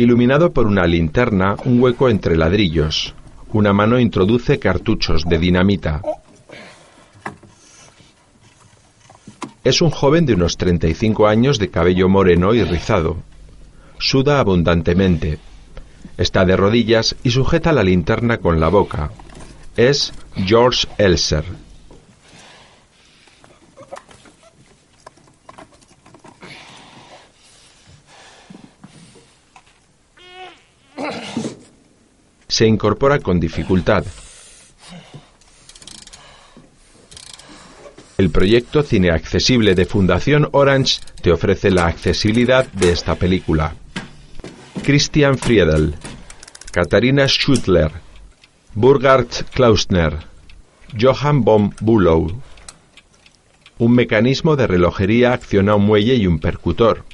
Iluminado por una linterna, un hueco entre ladrillos. Una mano introduce cartuchos de dinamita. Es un joven de unos 35 años de cabello moreno y rizado. Suda abundantemente. Está de rodillas y sujeta la linterna con la boca. Es George Elser. Se incorpora con dificultad. El proyecto Cine Accesible de Fundación Orange te ofrece la accesibilidad de esta película. Christian Friedel, Katharina Schutler, Burgard Klausner, Johann von Bülow. Un mecanismo de relojería acciona un muelle y un percutor.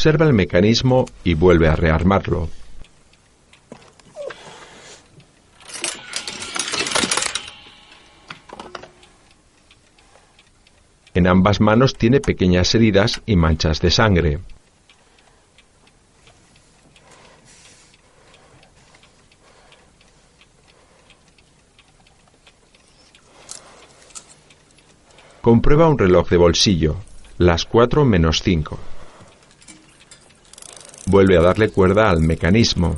Observa el mecanismo y vuelve a rearmarlo. En ambas manos tiene pequeñas heridas y manchas de sangre. Comprueba un reloj de bolsillo, las cuatro menos cinco. Vuelve a darle cuerda al mecanismo.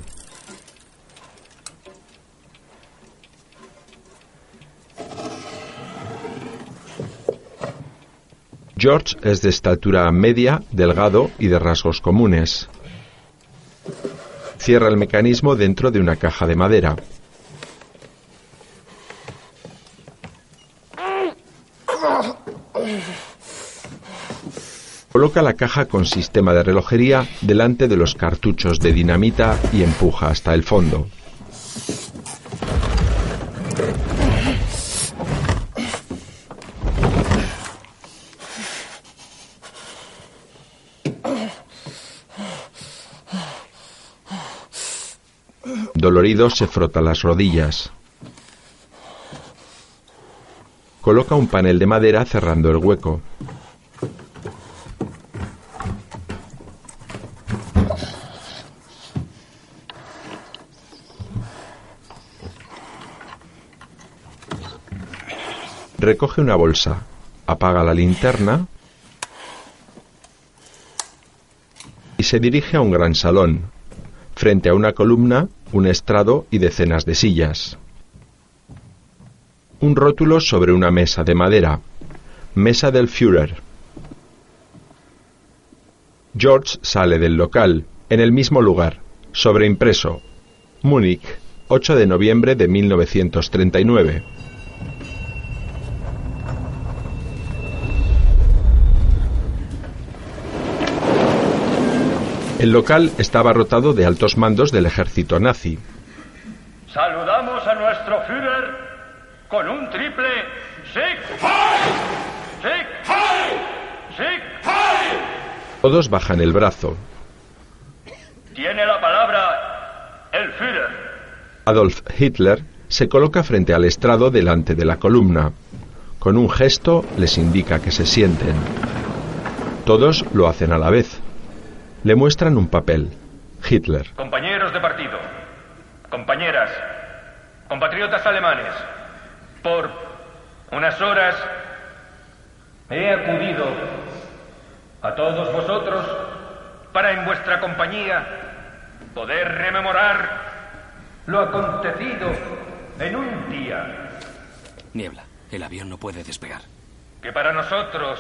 George es de estatura media, delgado y de rasgos comunes. Cierra el mecanismo dentro de una caja de madera. Coloca la caja con sistema de relojería delante de los cartuchos de dinamita y empuja hasta el fondo. Dolorido se frota las rodillas. Coloca un panel de madera cerrando el hueco. Recoge una bolsa, apaga la linterna y se dirige a un gran salón. Frente a una columna, un estrado y decenas de sillas. Un rótulo sobre una mesa de madera. Mesa del Führer. George sale del local, en el mismo lugar, sobreimpreso. Múnich, 8 de noviembre de 1939. El local estaba abarrotado de altos mandos del ejército nazi. Saludamos a nuestro Führer con un triple Sieg! Sieg! Sieg! Todos bajan el brazo. Tiene la palabra el Führer. Adolf Hitler se coloca frente al estrado delante de la columna. Con un gesto les indica que se sienten. Todos lo hacen a la vez. Le muestran un papel. Hitler. Compañeros de partido, compañeras, compatriotas alemanes, por unas horas he acudido a todos vosotros para en vuestra compañía poder rememorar lo acontecido en un día Niebla. El avión no puede despegar. que para nosotros,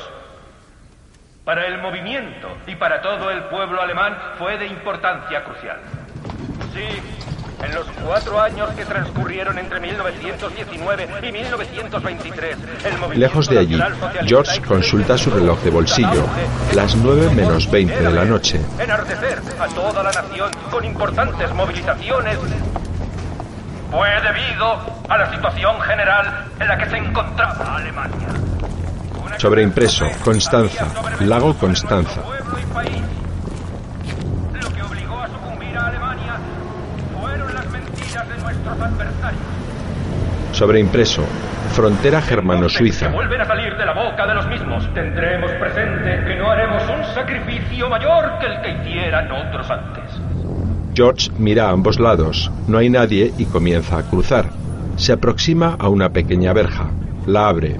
para el movimiento y para todo el pueblo alemán fue de importancia crucial. Sí, en los cuatro años que transcurrieron entre 1919 y 1923, el movimiento Lejos de allí, George consulta su reloj de bolsillo. Las nueve menos veinte de la noche. Enardecer a toda la nación con importantes movilizaciones fue debido a la situación general en la que se encontraba Alemania. Sobreimpreso, Constanza, Lago Constanza. pueblo y país. Lo que obligó a sucumbir a Alemania fueron las mentiras de nuestros adversarios. Sobreimpreso. Frontera germano-suiza. Que vuelven a salir de la boca de los mismos. Tendremos presente que no haremos un sacrificio mayor que el que hicieran otros antes. George mira a ambos lados. No hay nadie y comienza a cruzar. Se aproxima a una pequeña verja. La abre.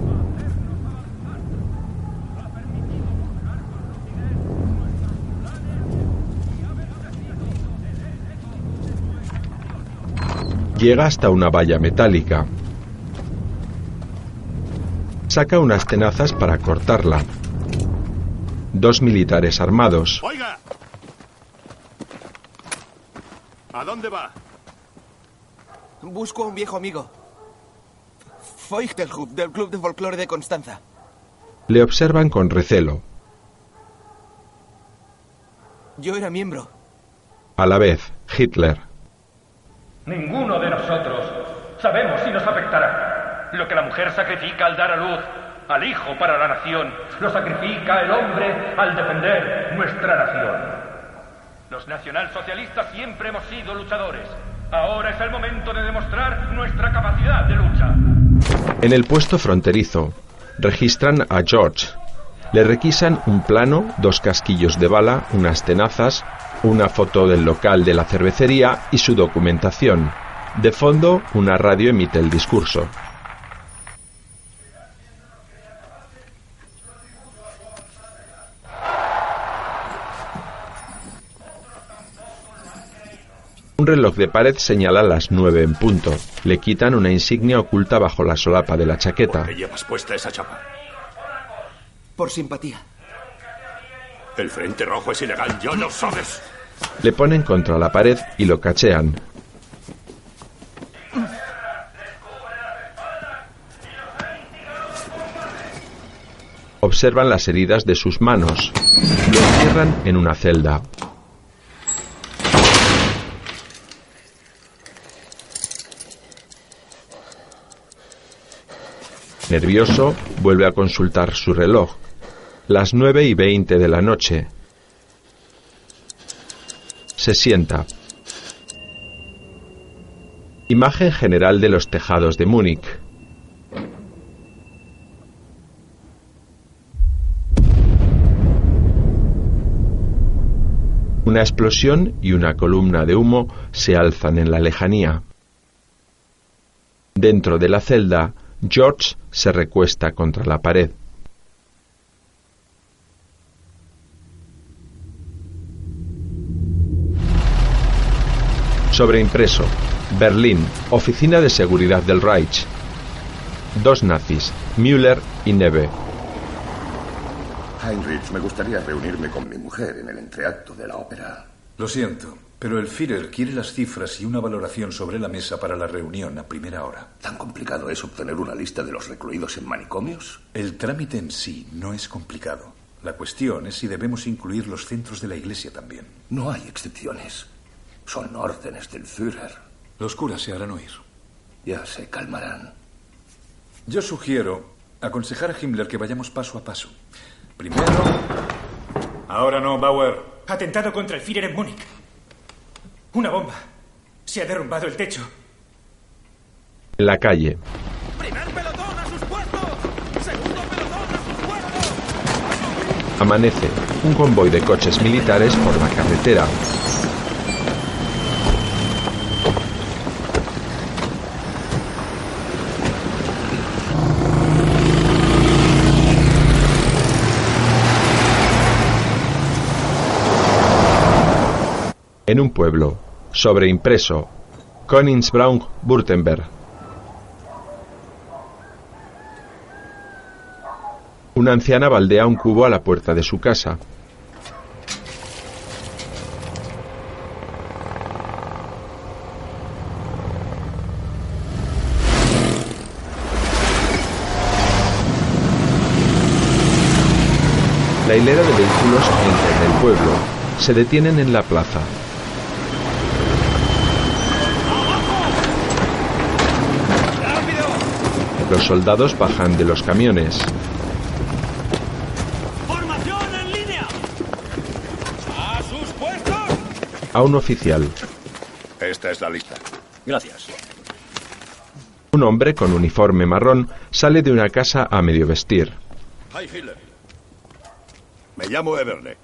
Llega hasta una valla metálica. Saca unas tenazas para cortarla. Dos militares armados. Oiga. ¿A dónde va? Busco a un viejo amigo. Feuchtelhub, del Club de Folclore de Constanza. Le observan con recelo. Yo era miembro. A la vez, Hitler. Ninguno de nosotros sabemos si nos afectará. Lo que la mujer sacrifica al dar a luz al hijo para la nación, lo sacrifica el hombre al defender nuestra nación. Los nacionalsocialistas siempre hemos sido luchadores. Ahora es el momento de demostrar nuestra capacidad de lucha. En el puesto fronterizo, registran a George. Le requisan un plano, dos casquillos de bala, unas tenazas, una foto del local de la cervecería y su documentación. De fondo, una radio emite el discurso. Un reloj de pared señala las nueve en punto. Le quitan una insignia oculta bajo la solapa de la chaqueta. ¿Por qué llevas puesta esa chapa? Por simpatía. El Frente Rojo es ilegal, ya lo sabes. Le ponen contra la pared y lo cachean. Observan las heridas de sus manos. Lo encierran en una celda. Nervioso, vuelve a consultar su reloj. Las nueve y veinte de la noche. Se sienta. Imagen general de los tejados de Múnich. Una explosión y una columna de humo se alzan en la lejanía. Dentro de la celda, George se recuesta contra la pared. Sobreimpreso. Berlín, Oficina de Seguridad del Reich. Dos nazis, Müller y Neve. Heinrich, me gustaría reunirme con mi mujer en el entreacto de la ópera. Lo siento, pero el Führer quiere las cifras y una valoración sobre la mesa para la reunión a primera hora. ¿Tan complicado es obtener una lista de los recluidos en manicomios? El trámite en sí no es complicado. La cuestión es si debemos incluir los centros de la Iglesia también. No hay excepciones. Son órdenes del Führer. Los curas se harán oír. Ya se calmarán. Yo sugiero aconsejar a Himmler que vayamos paso a paso. Primero... Ahora no, Bauer. Atentado contra el Führer en Múnich. Una bomba. Se ha derrumbado el techo. En la calle. ¡Primer pelotón a sus puestos! ¡Segundo pelotón a sus puestos! Amanece. Un convoy de coches militares por la carretera. En un pueblo. Sobreimpreso. Königsbraun, Württemberg. Una anciana baldea un cubo a la puerta de su casa. La hilera de vehículos entra en el pueblo. Se detienen en la plaza. Los soldados bajan de los camiones. ¡Formación en línea! ¡A sus puestos! A un oficial. Esta es la lista. Gracias. Un hombre con uniforme marrón sale de una casa a medio vestir. Hi, Hitler. Me llamo Eberle.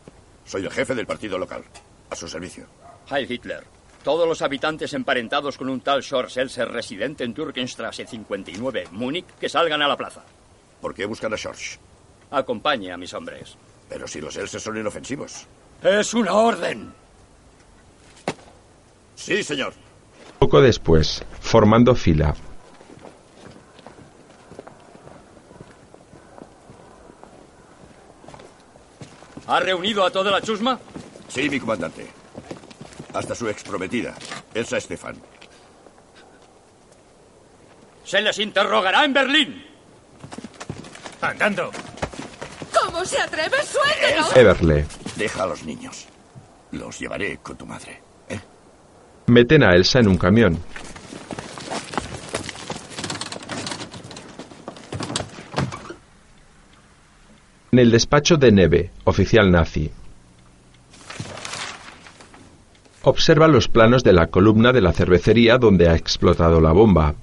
Soy el jefe del partido local. A su servicio. Heil Hitler. Todos los habitantes emparentados con un tal Schorz Elser residente en Turkenstrasse 59, Múnich, que salgan a la plaza. ¿Por qué buscan a Schorsch? Acompañe a mis hombres. Pero si los Elses son inofensivos. ¡Es una orden! Sí, señor. Poco después, formando fila, ¿Ha reunido a toda la chusma? Sí, mi comandante. Hasta su exprometida, Elsa Estefan. Se les interrogará en Berlín. Andando. ¿Cómo se atreve? ¡Suéltelo! Everle. Deja a los niños. Los llevaré con tu madre. ¿eh? Meten a Elsa en un camión. En el despacho de Neve, oficial nazi. Observa los planos de la columna de la cervecería donde ha explotado la bomba.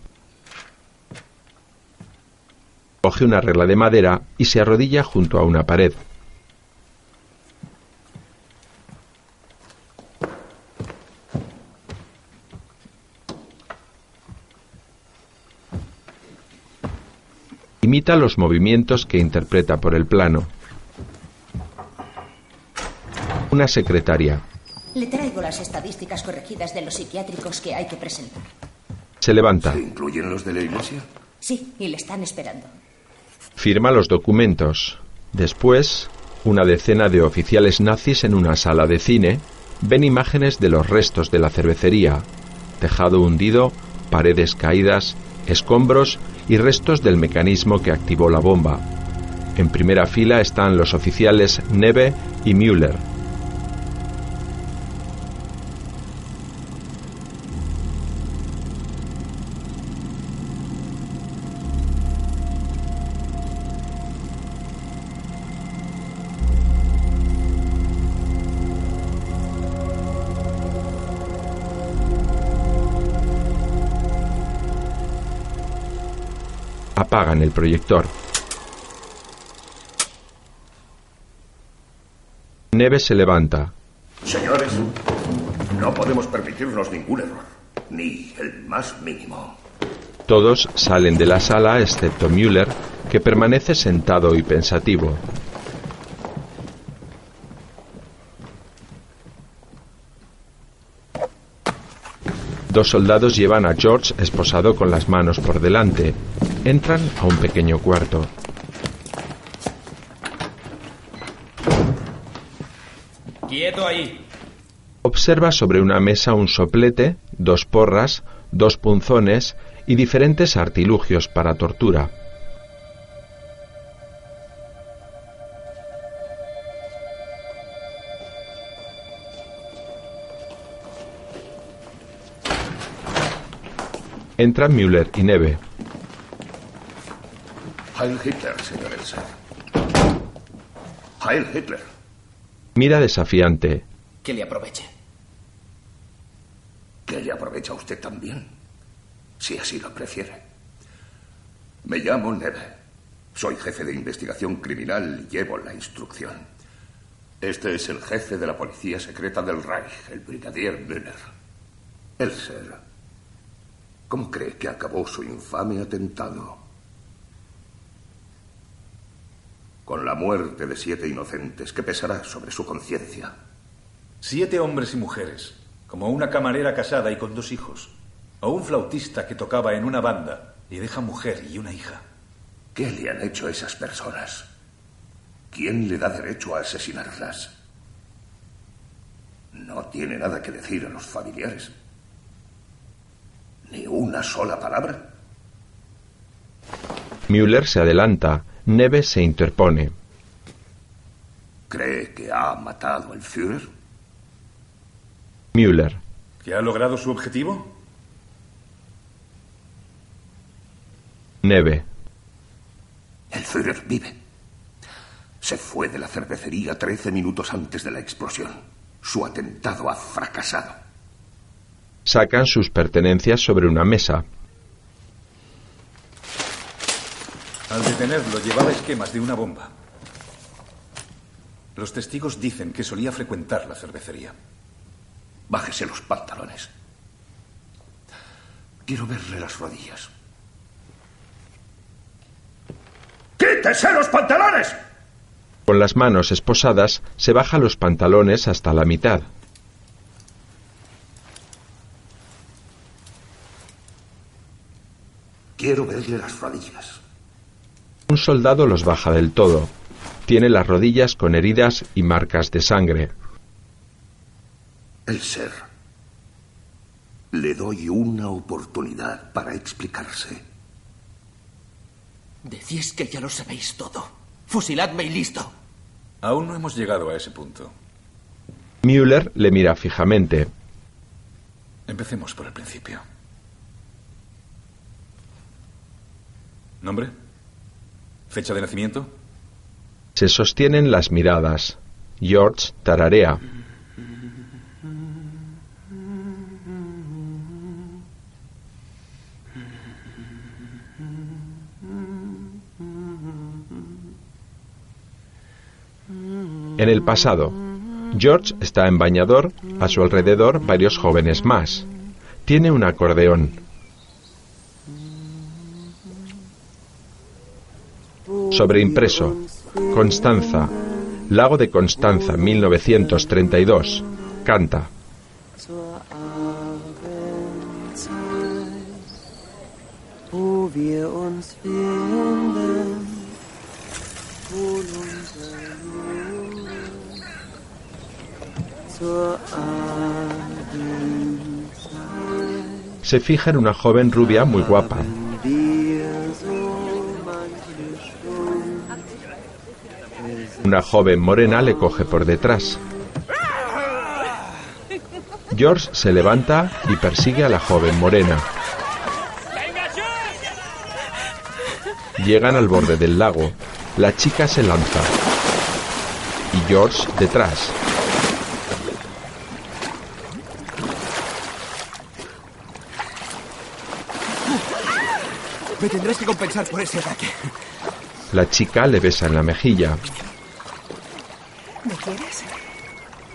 Coge una regla de madera y se arrodilla junto a una pared. Imita los movimientos que interpreta por el plano. Una secretaria. Le traigo las estadísticas corregidas de los psiquiátricos que hay que presentar. Se levanta. ¿Se incluyen los de la iglesia? Sí, y le están esperando. Firma los documentos. Después, una decena de oficiales nazis en una sala de cine ven imágenes de los restos de la cervecería, tejado hundido, paredes caídas, escombros y restos del mecanismo que activó la bomba. En primera fila están los oficiales Neve y Müller. Apagan el proyector. Neve se levanta. Señores, no podemos permitirnos ningún error, ni el más mínimo. Todos salen de la sala excepto Müller, que permanece sentado y pensativo. Dos soldados llevan a George esposado con las manos por delante. Entran a un pequeño cuarto. Quieto ahí. Observa sobre una mesa un soplete, dos porras, dos punzones y diferentes artilugios para tortura. Entran Müller y Neve. Heil Hitler, señor Elsa. Heil Hitler. Mira desafiante. Que le aproveche. Que le aprovecha a usted también, si así lo prefiere. Me llamo Neve. Soy jefe de investigación criminal y llevo la instrucción. Este es el jefe de la policía secreta del Reich, el brigadier Müller. Elser, ¿cómo cree que acabó su infame atentado? Con la muerte de siete inocentes que pesará sobre su conciencia. Siete hombres y mujeres, como una camarera casada y con dos hijos, o un flautista que tocaba en una banda y deja mujer y una hija. ¿Qué le han hecho esas personas? ¿Quién le da derecho a asesinarlas? No tiene nada que decir a los familiares. Ni una sola palabra. Müller se adelanta. Neve se interpone. ¿Cree que ha matado al Führer? Müller. ¿Que ha logrado su objetivo? Neve. El Führer vive. Se fue de la cervecería 13 minutos antes de la explosión. Su atentado ha fracasado. Sacan sus pertenencias sobre una mesa. Al detenerlo llevaba esquemas de una bomba. Los testigos dicen que solía frecuentar la cervecería. Bájese los pantalones. Quiero verle las rodillas. ¡Quítese los pantalones! Con las manos esposadas, se baja los pantalones hasta la mitad. Quiero verle las rodillas. Un soldado los baja del todo. Tiene las rodillas con heridas y marcas de sangre. El ser. Le doy una oportunidad para explicarse. Decís que ya lo sabéis todo. Fusiladme y listo. Aún no hemos llegado a ese punto. Müller le mira fijamente. Empecemos por el principio. ¿Nombre? ¿Fecha de nacimiento? Se sostienen las miradas. George tararea. En el pasado, George está en bañador, a su alrededor varios jóvenes más. Tiene un acordeón. Sobreimpreso. Constanza. Lago de Constanza, 1932. Canta. Se fija en una joven rubia muy guapa. Una joven morena le coge por detrás. George se levanta y persigue a la joven morena. Llegan al borde del lago. La chica se lanza. Y George detrás. Me tendrás que compensar por ese ataque. La chica le besa en la mejilla. ¿Me quieres?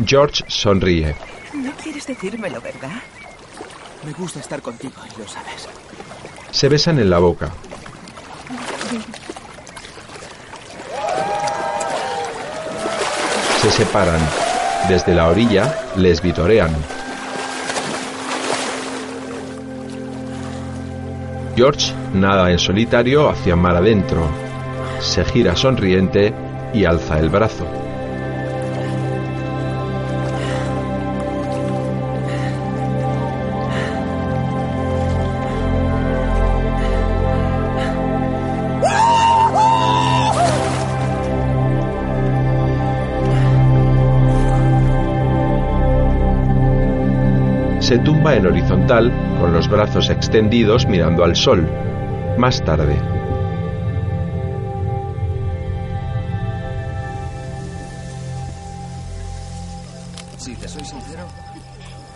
George sonríe. No quieres decírmelo, ¿verdad? Me gusta estar contigo y lo sabes. Se besan en la boca. Se separan. Desde la orilla les vitorean. George nada en solitario hacia mar adentro. Se gira sonriente y alza el brazo. En horizontal con los brazos extendidos mirando al sol. Más tarde. Si te soy sincero,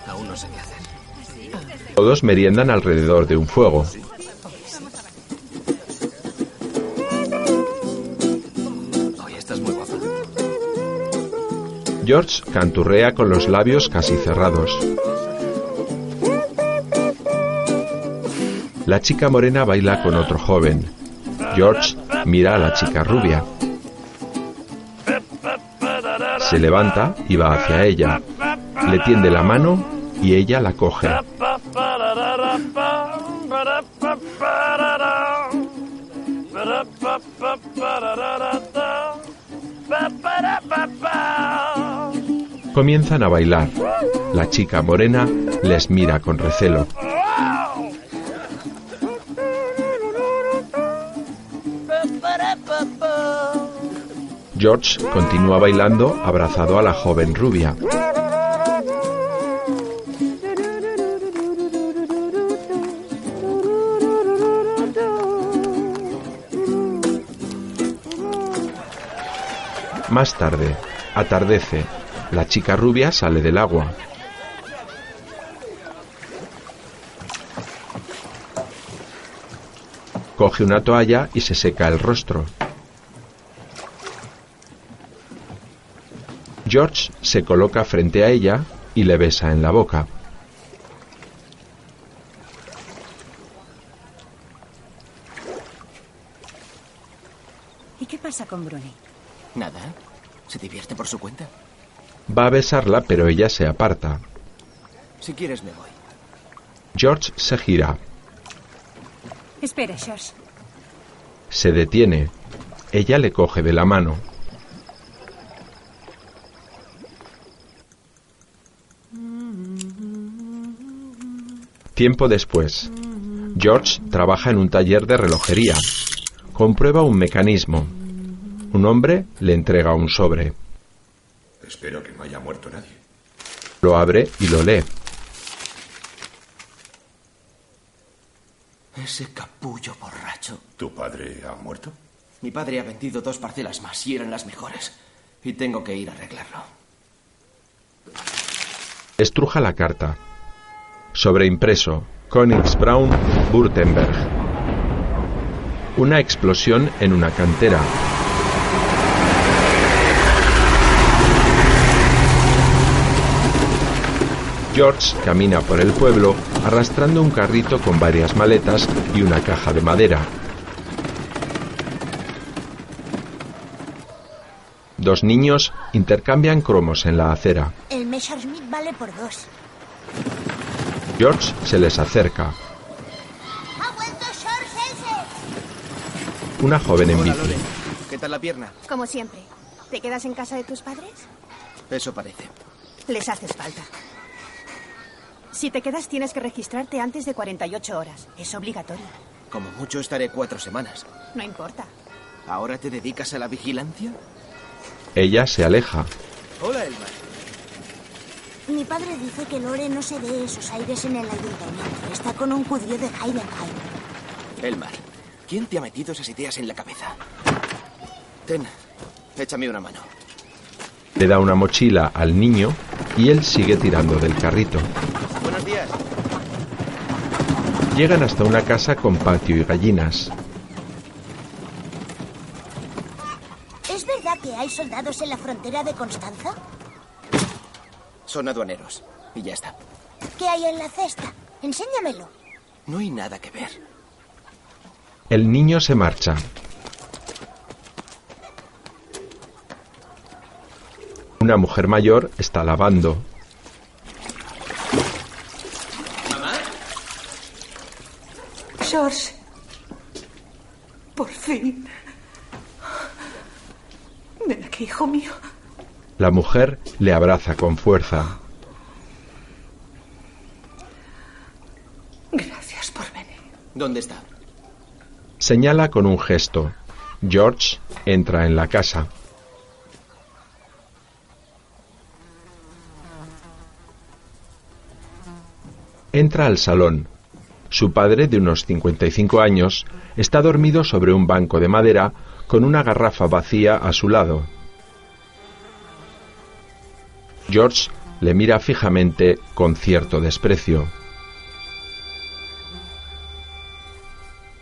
aún no sé qué hacer. Todos meriendan alrededor de un fuego. George canturrea con los labios casi cerrados. La chica morena baila con otro joven. George mira a la chica rubia. Se levanta y va hacia ella. Le tiende la mano y ella la coge. Comienzan a bailar. La chica morena les mira con recelo. George continúa bailando abrazado a la joven rubia. Más tarde, atardece. La chica rubia sale del agua. coge una toalla y se seca el rostro. George se coloca frente a ella y le besa en la boca. ¿Y qué pasa con Bruni? Nada. Se divierte por su cuenta. Va a besarla, pero ella se aparta. Si quieres, me voy. George se gira. Espera, George. Se detiene. Ella le coge de la mano. Tiempo después. George trabaja en un taller de relojería. Comprueba un mecanismo. Un hombre le entrega un sobre. Espero que no haya muerto nadie. Lo abre y lo lee. Ese capullo borracho. ¿Tu padre ha muerto? Mi padre ha vendido dos parcelas más y eran las mejores. Y tengo que ir a arreglarlo. Estruja la carta. Sobreimpreso. Königsbraun, Württemberg. Una explosión en una cantera. George camina por el pueblo arrastrando un carrito con varias maletas y una caja de madera. Dos niños intercambian cromos en la acera. El Messerschmitt vale por dos. George se les acerca. ¡Ha vuelto George Else! Una joven en Hola, bici. ¿Qué tal la pierna? Como siempre. ¿Te quedas en casa de tus padres? Eso parece. Les haces falta. Si te quedas tienes que registrarte antes de 48 horas. Es obligatorio. Como mucho estaré cuatro semanas. No importa. ¿Ahora te dedicas a la vigilancia? Ella se aleja. Hola, Elmar. Mi padre dice que Lore no se ve esos aires en el ayuntamiento. Está con un judío de Heidenheim. Elmar, ¿quién te ha metido esas ideas en la cabeza? Ten, échame una mano. Le da una mochila al niño y él sigue tirando del carrito. Buenos días. Llegan hasta una casa con patio y gallinas. ¿Es verdad que hay soldados en la frontera de Constanza? Son aduaneros. Y ya está. ¿Qué hay en la cesta? Enséñamelo. No hay nada que ver. El niño se marcha. Una mujer mayor está lavando. George. Por fin. Ven aquí, hijo mío. La mujer le abraza con fuerza. Gracias por venir. ¿Dónde está? Señala con un gesto. George entra en la casa. Entra al salón. Su padre, de unos 55 años, está dormido sobre un banco de madera con una garrafa vacía a su lado. George le mira fijamente con cierto desprecio.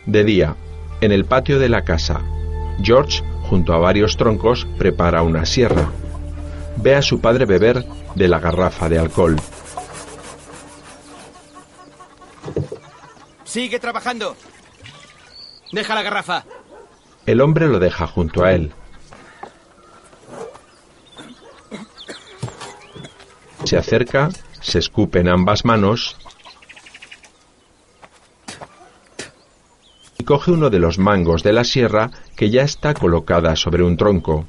De día, en el patio de la casa, George, junto a varios troncos, prepara una sierra. Ve a su padre beber de la garrafa de alcohol. Sigue trabajando. Deja la garrafa. El hombre lo deja junto a él. Se acerca, se escupe en ambas manos y coge uno de los mangos de la sierra que ya está colocada sobre un tronco.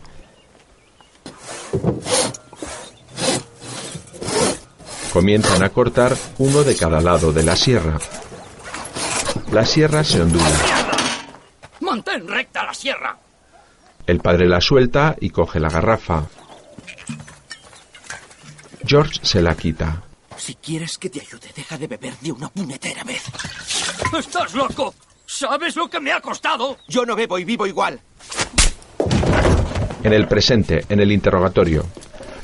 Comienzan a cortar uno de cada lado de la sierra. La sierra se ondula. ¡Mantén recta la sierra! El padre la suelta y coge la garrafa. George se la quita. Si quieres que te ayude, deja de beber de una puñetera vez. ¡Estás loco! ¿Sabes lo que me ha costado? Yo no bebo y vivo igual. En el presente, en el interrogatorio,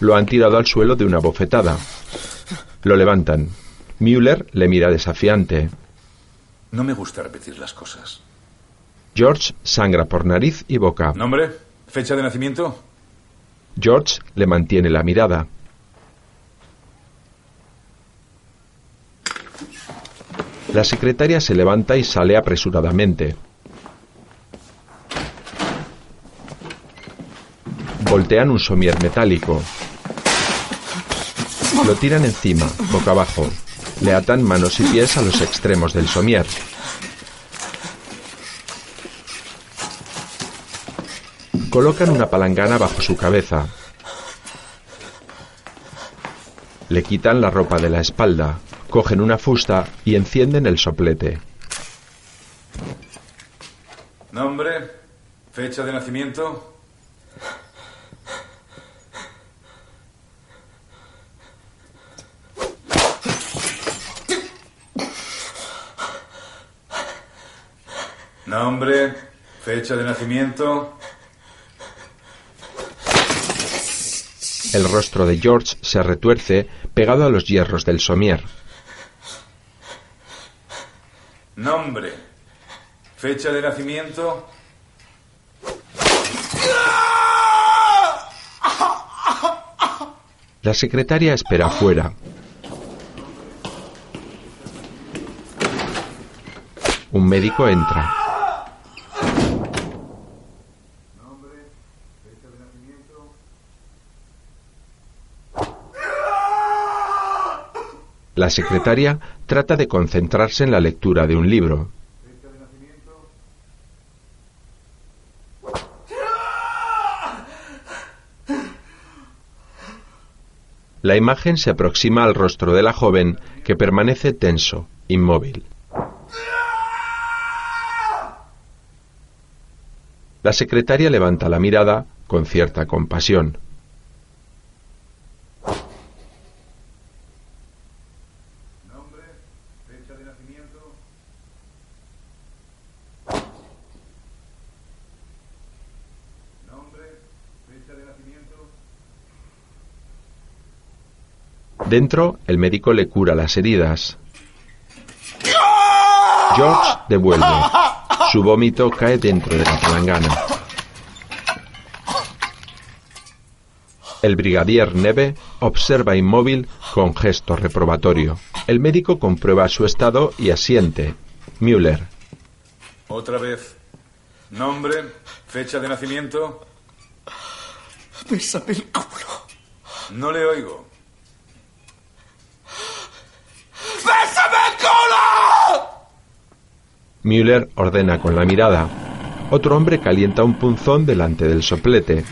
lo han tirado al suelo de una bofetada. Lo levantan. Müller le mira desafiante. No me gusta repetir las cosas. George sangra por nariz y boca. ¿Nombre? ¿Fecha de nacimiento? George le mantiene la mirada. La secretaria se levanta y sale apresuradamente. Voltean un somier metálico. Lo tiran encima, boca abajo. Le atan manos y pies a los extremos del somier. Colocan una palangana bajo su cabeza. Le quitan la ropa de la espalda, cogen una fusta y encienden el soplete. ¿Nombre? ¿Fecha de nacimiento? ¿Nombre? ¿Fecha de nacimiento? El rostro de George se retuerce pegado a los hierros del somier. Nombre. Fecha de nacimiento. La secretaria espera afuera. Un médico entra. La secretaria trata de concentrarse en la lectura de un libro. La imagen se aproxima al rostro de la joven que permanece tenso, inmóvil. La secretaria levanta la mirada con cierta compasión. Dentro, el médico le cura las heridas. George devuelve. Su vómito cae dentro de la palangana. El brigadier Neve observa inmóvil con gesto reprobatorio. El médico comprueba su estado y asiente. Müller. Otra vez. Nombre, fecha de nacimiento. Bésame el culo. No le oigo. ¡Bésame el! Müller ordena con la mirada. Otro hombre calienta un punzón delante del soplete.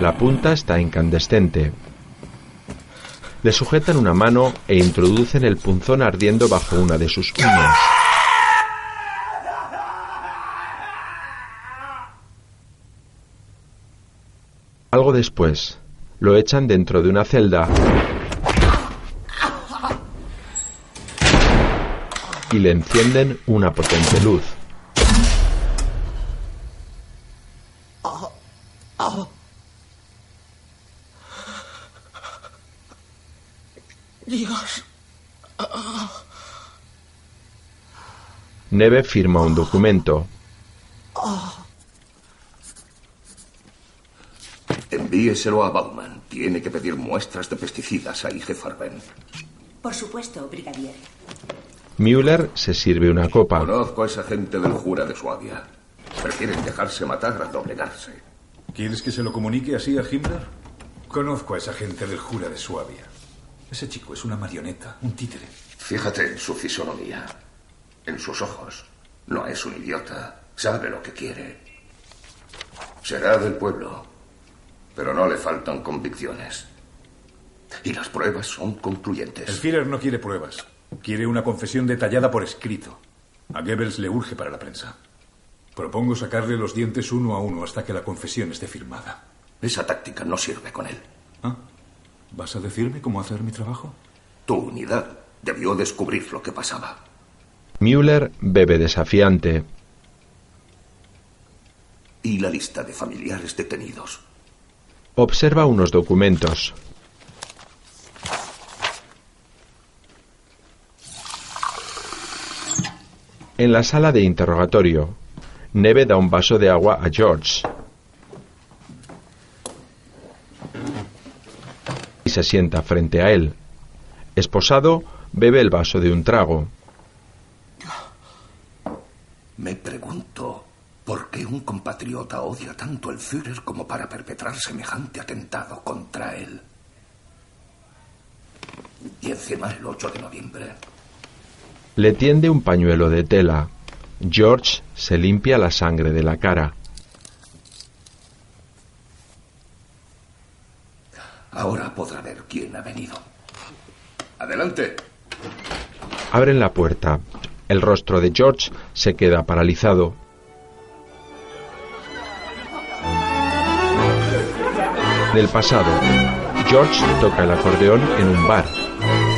La punta está incandescente. Le sujetan una mano e introducen el punzón ardiendo bajo una de sus uñas. Algo después, lo echan dentro de una celda y le encienden una potente luz. Dios. Neve firma un documento. Envíeselo a Bauman. Tiene que pedir muestras de pesticidas a IG Farben. Por supuesto, brigadier. Müller se sirve una copa. Conozco a esa gente del Jura de Suabia. Prefieren dejarse matar a doblegarse. ¿Quieres que se lo comunique así a Himmler? Conozco a esa gente del Jura de Suabia. Ese chico es una marioneta, un títere. Fíjate en su fisonomía, en sus ojos. No es un idiota. Sabe lo que quiere. Será del pueblo, pero no le faltan convicciones. Y las pruebas son concluyentes. El Führer no quiere pruebas. Quiere una confesión detallada por escrito. A Goebbels le urge para la prensa. Propongo sacarle los dientes uno a uno hasta que la confesión esté firmada. Esa táctica no sirve con él. ¿Ah? ¿Vas a decirme cómo hacer mi trabajo? Tu unidad debió descubrir lo que pasaba. Müller bebe desafiante. Y la lista de familiares detenidos. Observa unos documentos. En la sala de interrogatorio, Neve da un vaso de agua a George. Y se sienta frente a él. Esposado, bebe el vaso de un trago. Me pregunto por qué un compatriota odia tanto al Führer como para perpetrar semejante atentado contra él. Y encima el 8 de noviembre. Le tiende un pañuelo de tela. George se limpia la sangre de la cara. Ahora podrá ver quién ha venido. Adelante. Abren la puerta. El rostro de George se queda paralizado. Del pasado, George toca el acordeón en un bar.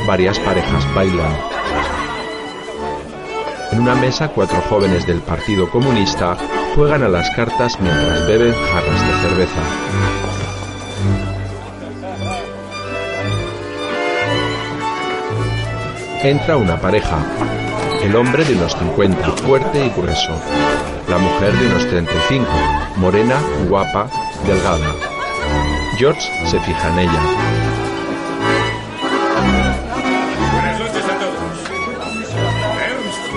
Varias parejas bailan. En una mesa, cuatro jóvenes del Partido Comunista juegan a las cartas mientras beben jarras de cerveza. Entra una pareja. El hombre de unos 50, fuerte y grueso. La mujer de unos 35, morena, guapa, delgada. George se fija en ella.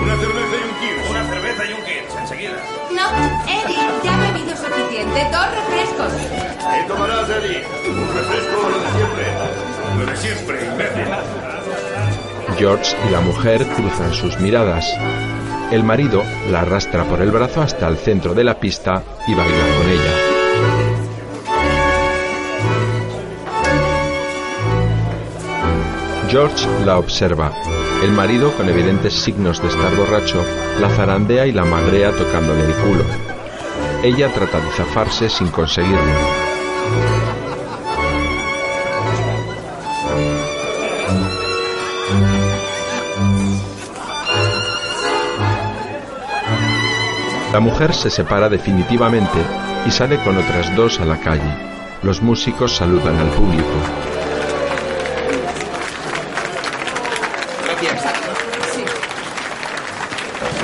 Una cerveza y un Kirsch. Una cerveza y un Kirsch, enseguida. No, Eddie, ya he bebido suficiente. Dos refrescos. ¿Qué tomarás, Eddie? Un refresco lo de siempre. Lo de siempre, imbécil. George y la mujer cruzan sus miradas. El marido la arrastra por el brazo hasta el centro de la pista y baila con ella. George la observa. El marido, con evidentes signos de estar borracho, la zarandea y la magrea tocándole el culo. Ella trata de zafarse sin conseguirlo. La mujer se separa definitivamente y sale con otras dos a la calle. Los músicos saludan al público.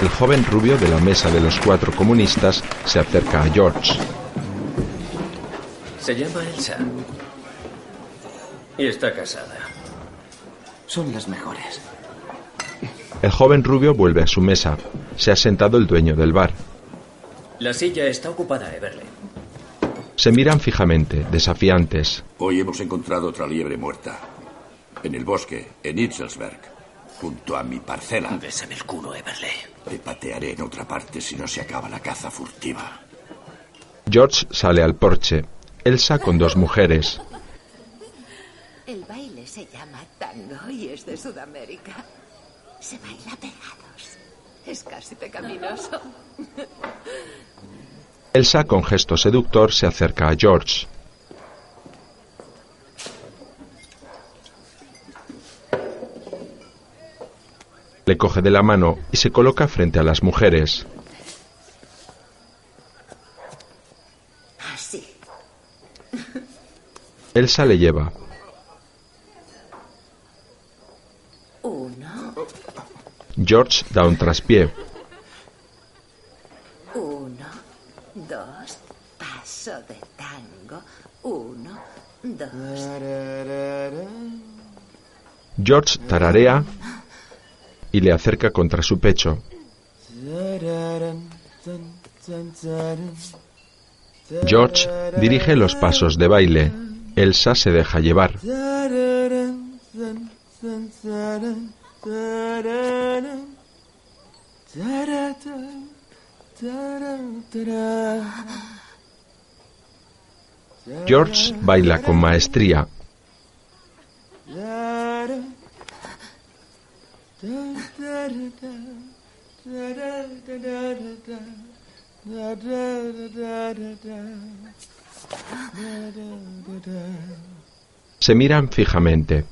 El joven rubio de la mesa de los cuatro comunistas se acerca a George. Se llama Elsa. Y está casada. Son las mejores. El joven rubio vuelve a su mesa. Se ha sentado el dueño del bar. La silla está ocupada, Everly. Se miran fijamente, desafiantes. Hoy hemos encontrado otra liebre muerta. En el bosque, en Itzelsberg, junto a mi parcela. Bésame el culo, Everly. Te patearé en otra parte si no se acaba la caza furtiva. George sale al porche. Elsa con dos mujeres. El baile se llama tango y es de Sudamérica. Se baila pegados. Es casi pecaminoso. Elsa con gesto seductor se acerca a George. Le coge de la mano y se coloca frente a las mujeres. Así. Elsa le lleva. Uno, George da un traspié. uno, dos, paso de tango. Uno, dos. George tararea y le acerca contra su pecho. George dirige los pasos de baile. Elsa se deja llevar. George baila con maestría. Se miran fijamente.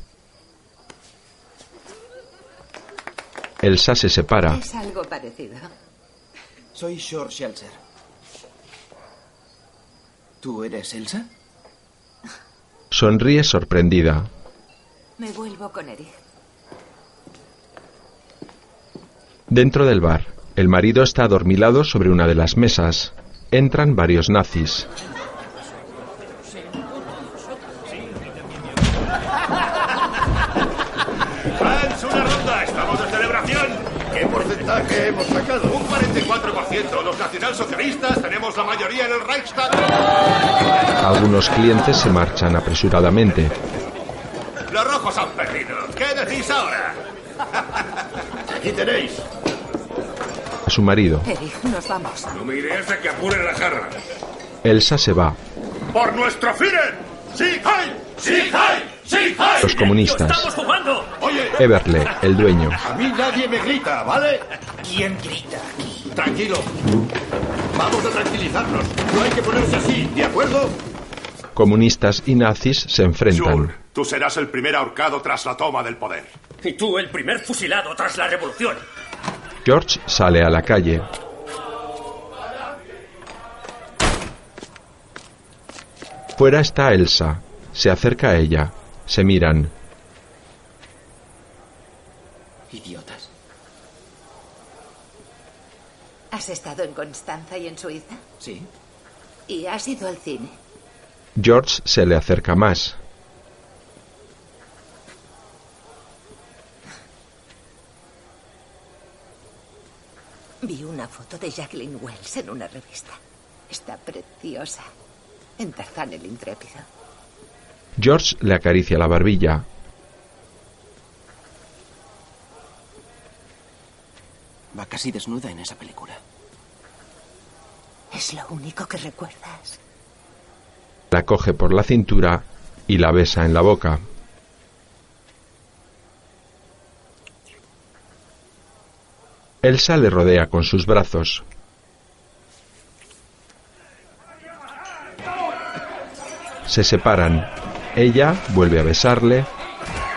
Elsa se separa. Es algo parecido. Soy Shor Shelter. ¿Tú eres Elsa? Sonríe sorprendida. Me vuelvo con Eric. Dentro del bar, El marido está adormilado sobre una de las mesas. Entran varios nazis. ¡Fans, una ronda! ¡Estamos de celebración! ¿Qué porcentaje hemos sacado? Un 44%. Los nacionalsocialistas tenemos la mayoría en el Reichstag. Algunos clientes se marchan apresuradamente. Los rojos han perdido. ¿Qué decís ahora? Aquí tenéis. A su marido. Eric, nos vamos. No me iré hasta que apuren la jarra. Elsa se va. ¡Por nuestro Führer! ¡Sí, hay! ¡Sí, hay! ¡Sí, hay! Los comunistas. jugando! Oye, Everle, el dueño. A mí nadie me grita, ¿vale? ¿quién grita aquí? Tranquilo. Vamos a tranquilizarnos. No hay que ponerse así, ¿de acuerdo? Comunistas y nazis se enfrentan. Tú serás el primer ahorcado tras la toma del poder. Y tú el primer fusilado tras la revolución. George sale a la calle. Fuera está Elsa. Se acerca a ella. Se miran. Idiotas. ¿Has estado en Constanza y en Suiza? Sí. ¿Y has ido al cine? George se le acerca más. Vi una foto de Jacqueline Wells en una revista. Está preciosa. En Tarzán el Intrépido. George le acaricia la barbilla. Va casi desnuda en esa película. Es lo único que recuerdas. La coge por la cintura y la besa en la boca. Elsa le rodea con sus brazos. Se separan. Ella vuelve a besarle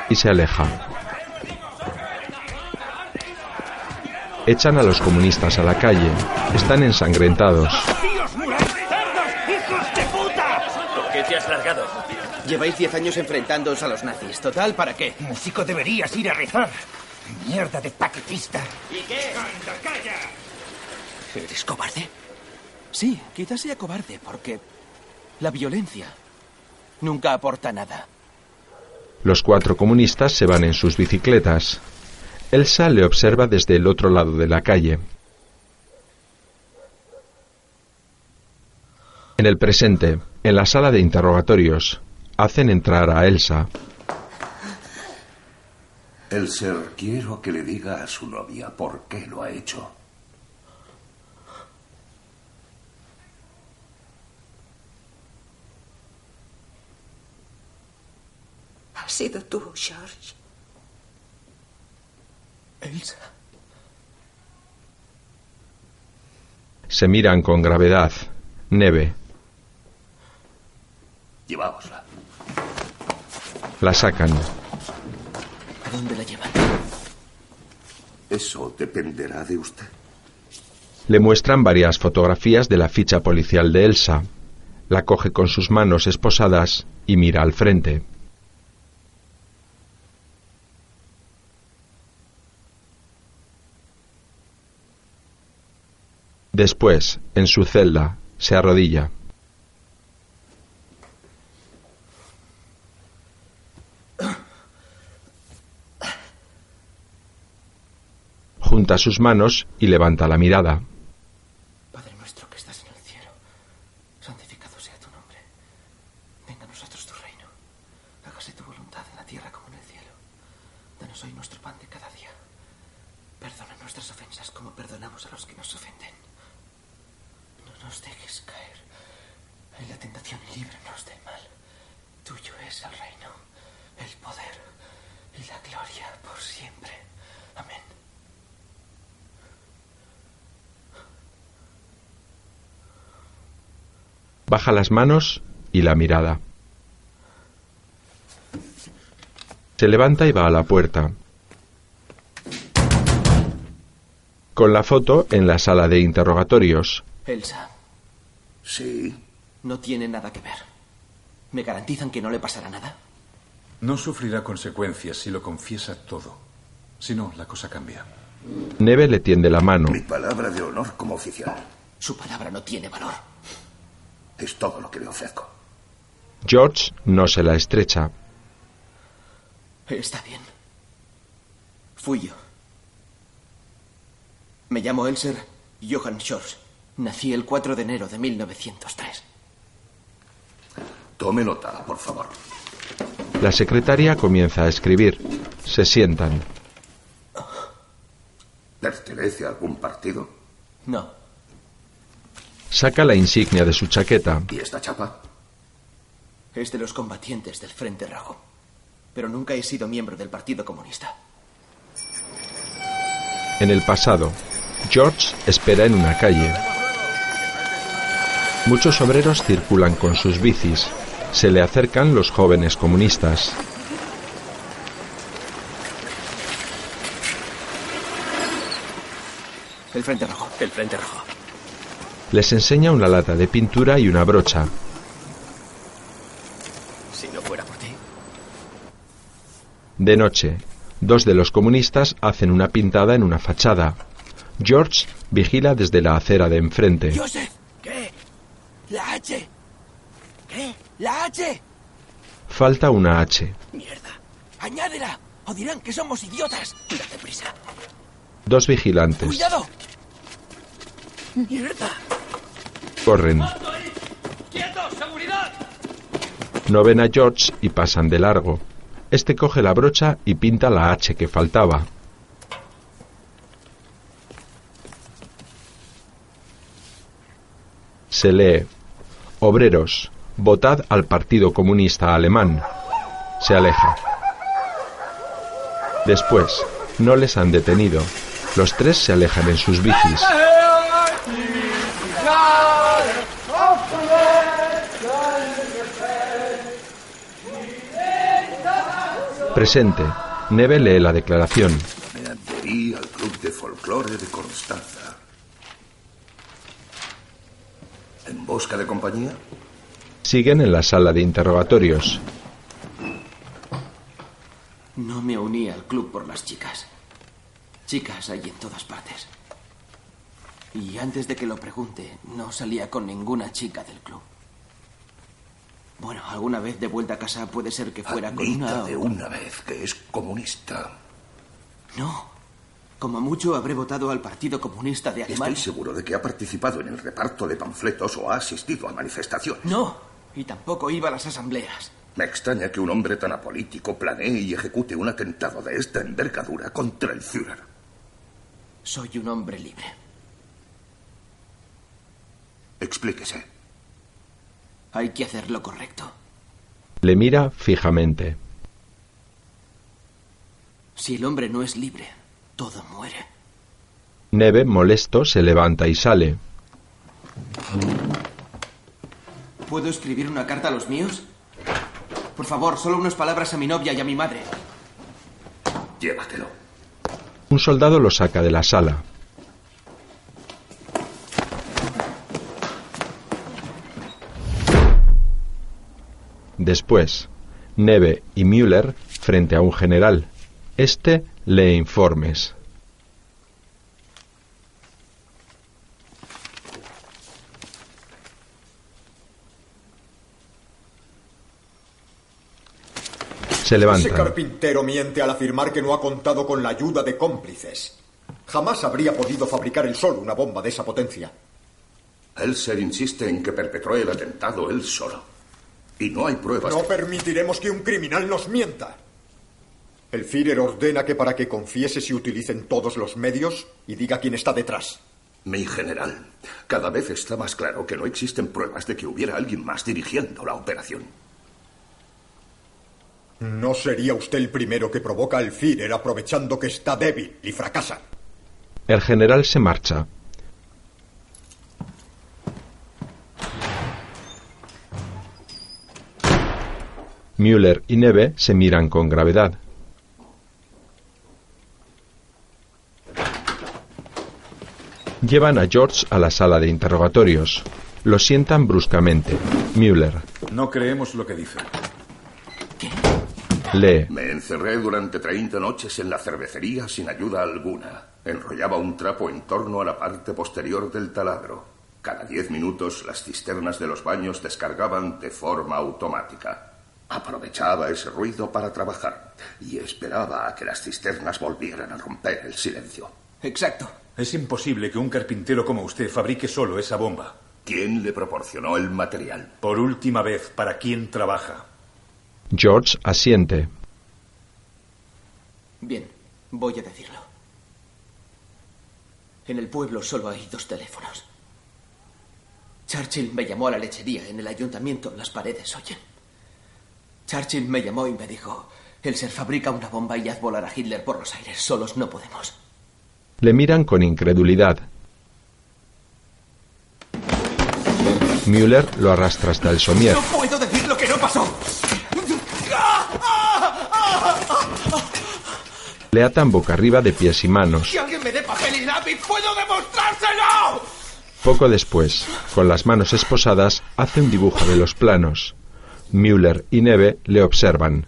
y se aleja. Echan a los comunistas a la calle. Están ensangrentados. ¿Por qué te has largado? Lleváis diez años enfrentándoos a los nazis. ¿Total para qué? Músico, deberías ir a rezar. Mierda de paquetista. ¿Y qué? ¿Eres cobarde? Sí, quizás sea cobarde, porque la violencia nunca aporta nada. Los cuatro comunistas se van en sus bicicletas. Elsa le observa desde el otro lado de la calle. En el presente, en la sala de interrogatorios, hacen entrar a Elsa. Elser, quiero que le diga a su novia por qué lo ha hecho. Has sido tú, George. Elsa. Se miran con gravedad. Neve. Lleváosla. La sacan. ¿A dónde la llevan? Eso dependerá de usted. Le muestran varias fotografías de la ficha policial de Elsa. La coge con sus manos esposadas y mira al frente. Después, en su celda, se arrodilla. Junta sus manos y levanta la mirada. Padre nuestro que estás en el cielo, santificado sea tu nombre. Venga a nosotros tu reino. Hágase tu voluntad en la tierra como en el cielo. Danos hoy nuestro pan de cada día. Perdona nuestras ofensas como perdonamos a los que nos ofenden. No nos dejes caer en la tentación y líbranos del mal. Tuyo es el reino, el poder y la gloria por siempre. Amén. Baja las manos y la mirada. Se levanta y va a la puerta. Con la foto en la sala de interrogatorios. Elsa, Sí. no tiene nada que ver. ¿Me garantizan que no le pasará nada? No sufrirá consecuencias si lo confiesa todo. Si no, la cosa cambia. Neve le tiende la mano. Mi palabra de honor como oficial. Su palabra no tiene valor. Es todo lo que le ofrezco. George no se la estrecha. Está bien. Fui yo. Me llamo Elser Johann Schors. Nací el 4 de enero de 1903. Tome nota, por favor. La secretaria comienza a escribir. Se sientan. ¿Pertenece a algún partido? No. Saca la insignia de su chaqueta. ¿Y esta chapa? Es de los combatientes del Frente Rojo. Pero nunca he sido miembro del Partido Comunista. En el pasado, George espera en una calle. Muchos obreros circulan con sus bicis. Se le acercan los jóvenes comunistas. El Frente Rojo. El Frente Rojo. Les enseña una lata de pintura y una brocha. Si no fuera por ti. De noche, dos de los comunistas hacen una pintada en una fachada. George vigila desde la acera de enfrente. Joseph. ¿Qué? La H. ¿Qué? La H. Falta una H. Mierda. Añádela. O dirán que somos idiotas. Date prisa. Dos vigilantes ¡Cuidado! ¡Mierda! corren. No ven a George y pasan de largo. Este coge la brocha y pinta la H que faltaba. Se lee, Obreros, votad al Partido Comunista Alemán. Se aleja. Después, no les han detenido. Los tres se alejan en sus bicis. Presente. Neve lee la declaración. Me adherí al Club de Folclore de Constanza. ¿En busca de compañía? Siguen en la sala de interrogatorios. No me uní al club por las chicas. Chicas hay en todas partes. Y antes de que lo pregunte, no salía con ninguna chica del club. Bueno, alguna vez de vuelta a casa puede ser que fuera con una... de una vez que es comunista. No. Como mucho habré votado al Partido Comunista de Alemania. Estoy seguro de que ha participado en el reparto de panfletos o ha asistido a manifestaciones. No. Y tampoco iba a las asambleas. Me extraña que un hombre tan apolítico planee y ejecute un atentado de esta envergadura contra el Führer. Soy un hombre libre. Explíquese. Hay que hacer lo correcto. Le mira fijamente. Si el hombre no es libre, todo muere. Neve, molesto, se levanta y sale. ¿Puedo escribir una carta a los míos? Por favor, solo unas palabras a mi novia y a mi madre. Llévatelo. Un soldado lo saca de la sala. Después, Neve y Müller frente a un general. Este lee informes. Se Ese levantan. carpintero miente al afirmar que no ha contado con la ayuda de cómplices. Jamás habría podido fabricar él solo una bomba de esa potencia. Elser insiste en que perpetró el atentado él solo. Y no hay pruebas. No permitiremos que un criminal nos mienta. El Führer ordena que para que confiese se utilicen todos los medios y diga quién está detrás. Mi general, cada vez está más claro que no existen pruebas de que hubiera alguien más dirigiendo la operación. No sería usted el primero que provoca al Führer aprovechando que está débil y fracasa. El general se marcha. Müller y Neve se miran con gravedad. Llevan a George a la sala de interrogatorios. Lo sientan bruscamente. Müller No creemos lo que dice. lee. Me encerré durante 30 noches en la cervecería sin ayuda alguna. Enrollaba un trapo en torno a la parte posterior del taladro. Cada diez minutos las cisternas de los baños descargaban de forma automática. Aprovechaba ese ruido para trabajar y esperaba a que las cisternas volvieran a romper el silencio. Exacto. Es imposible que un carpintero como usted fabrique solo esa bomba. ¿Quién le proporcionó el material? Por última vez, ¿para quién trabaja? George asiente. Bien, voy a decirlo. En el pueblo solo hay dos teléfonos. Churchill me llamó a la lechería en el ayuntamiento. Las paredes oyen. Churchill me llamó y me dijo, el ser fabrica una bomba y haz volar a Hitler por los aires. Solos no podemos. Le miran con incredulidad. Müller lo arrastra hasta el somier. No puedo decir lo que no pasó. Le atan boca arriba de pies y manos. Si alguien me dé papel y lápiz, puedo demostrárselo. Poco después, con las manos esposadas, hace un dibujo de los planos. Müller y Neve le observan.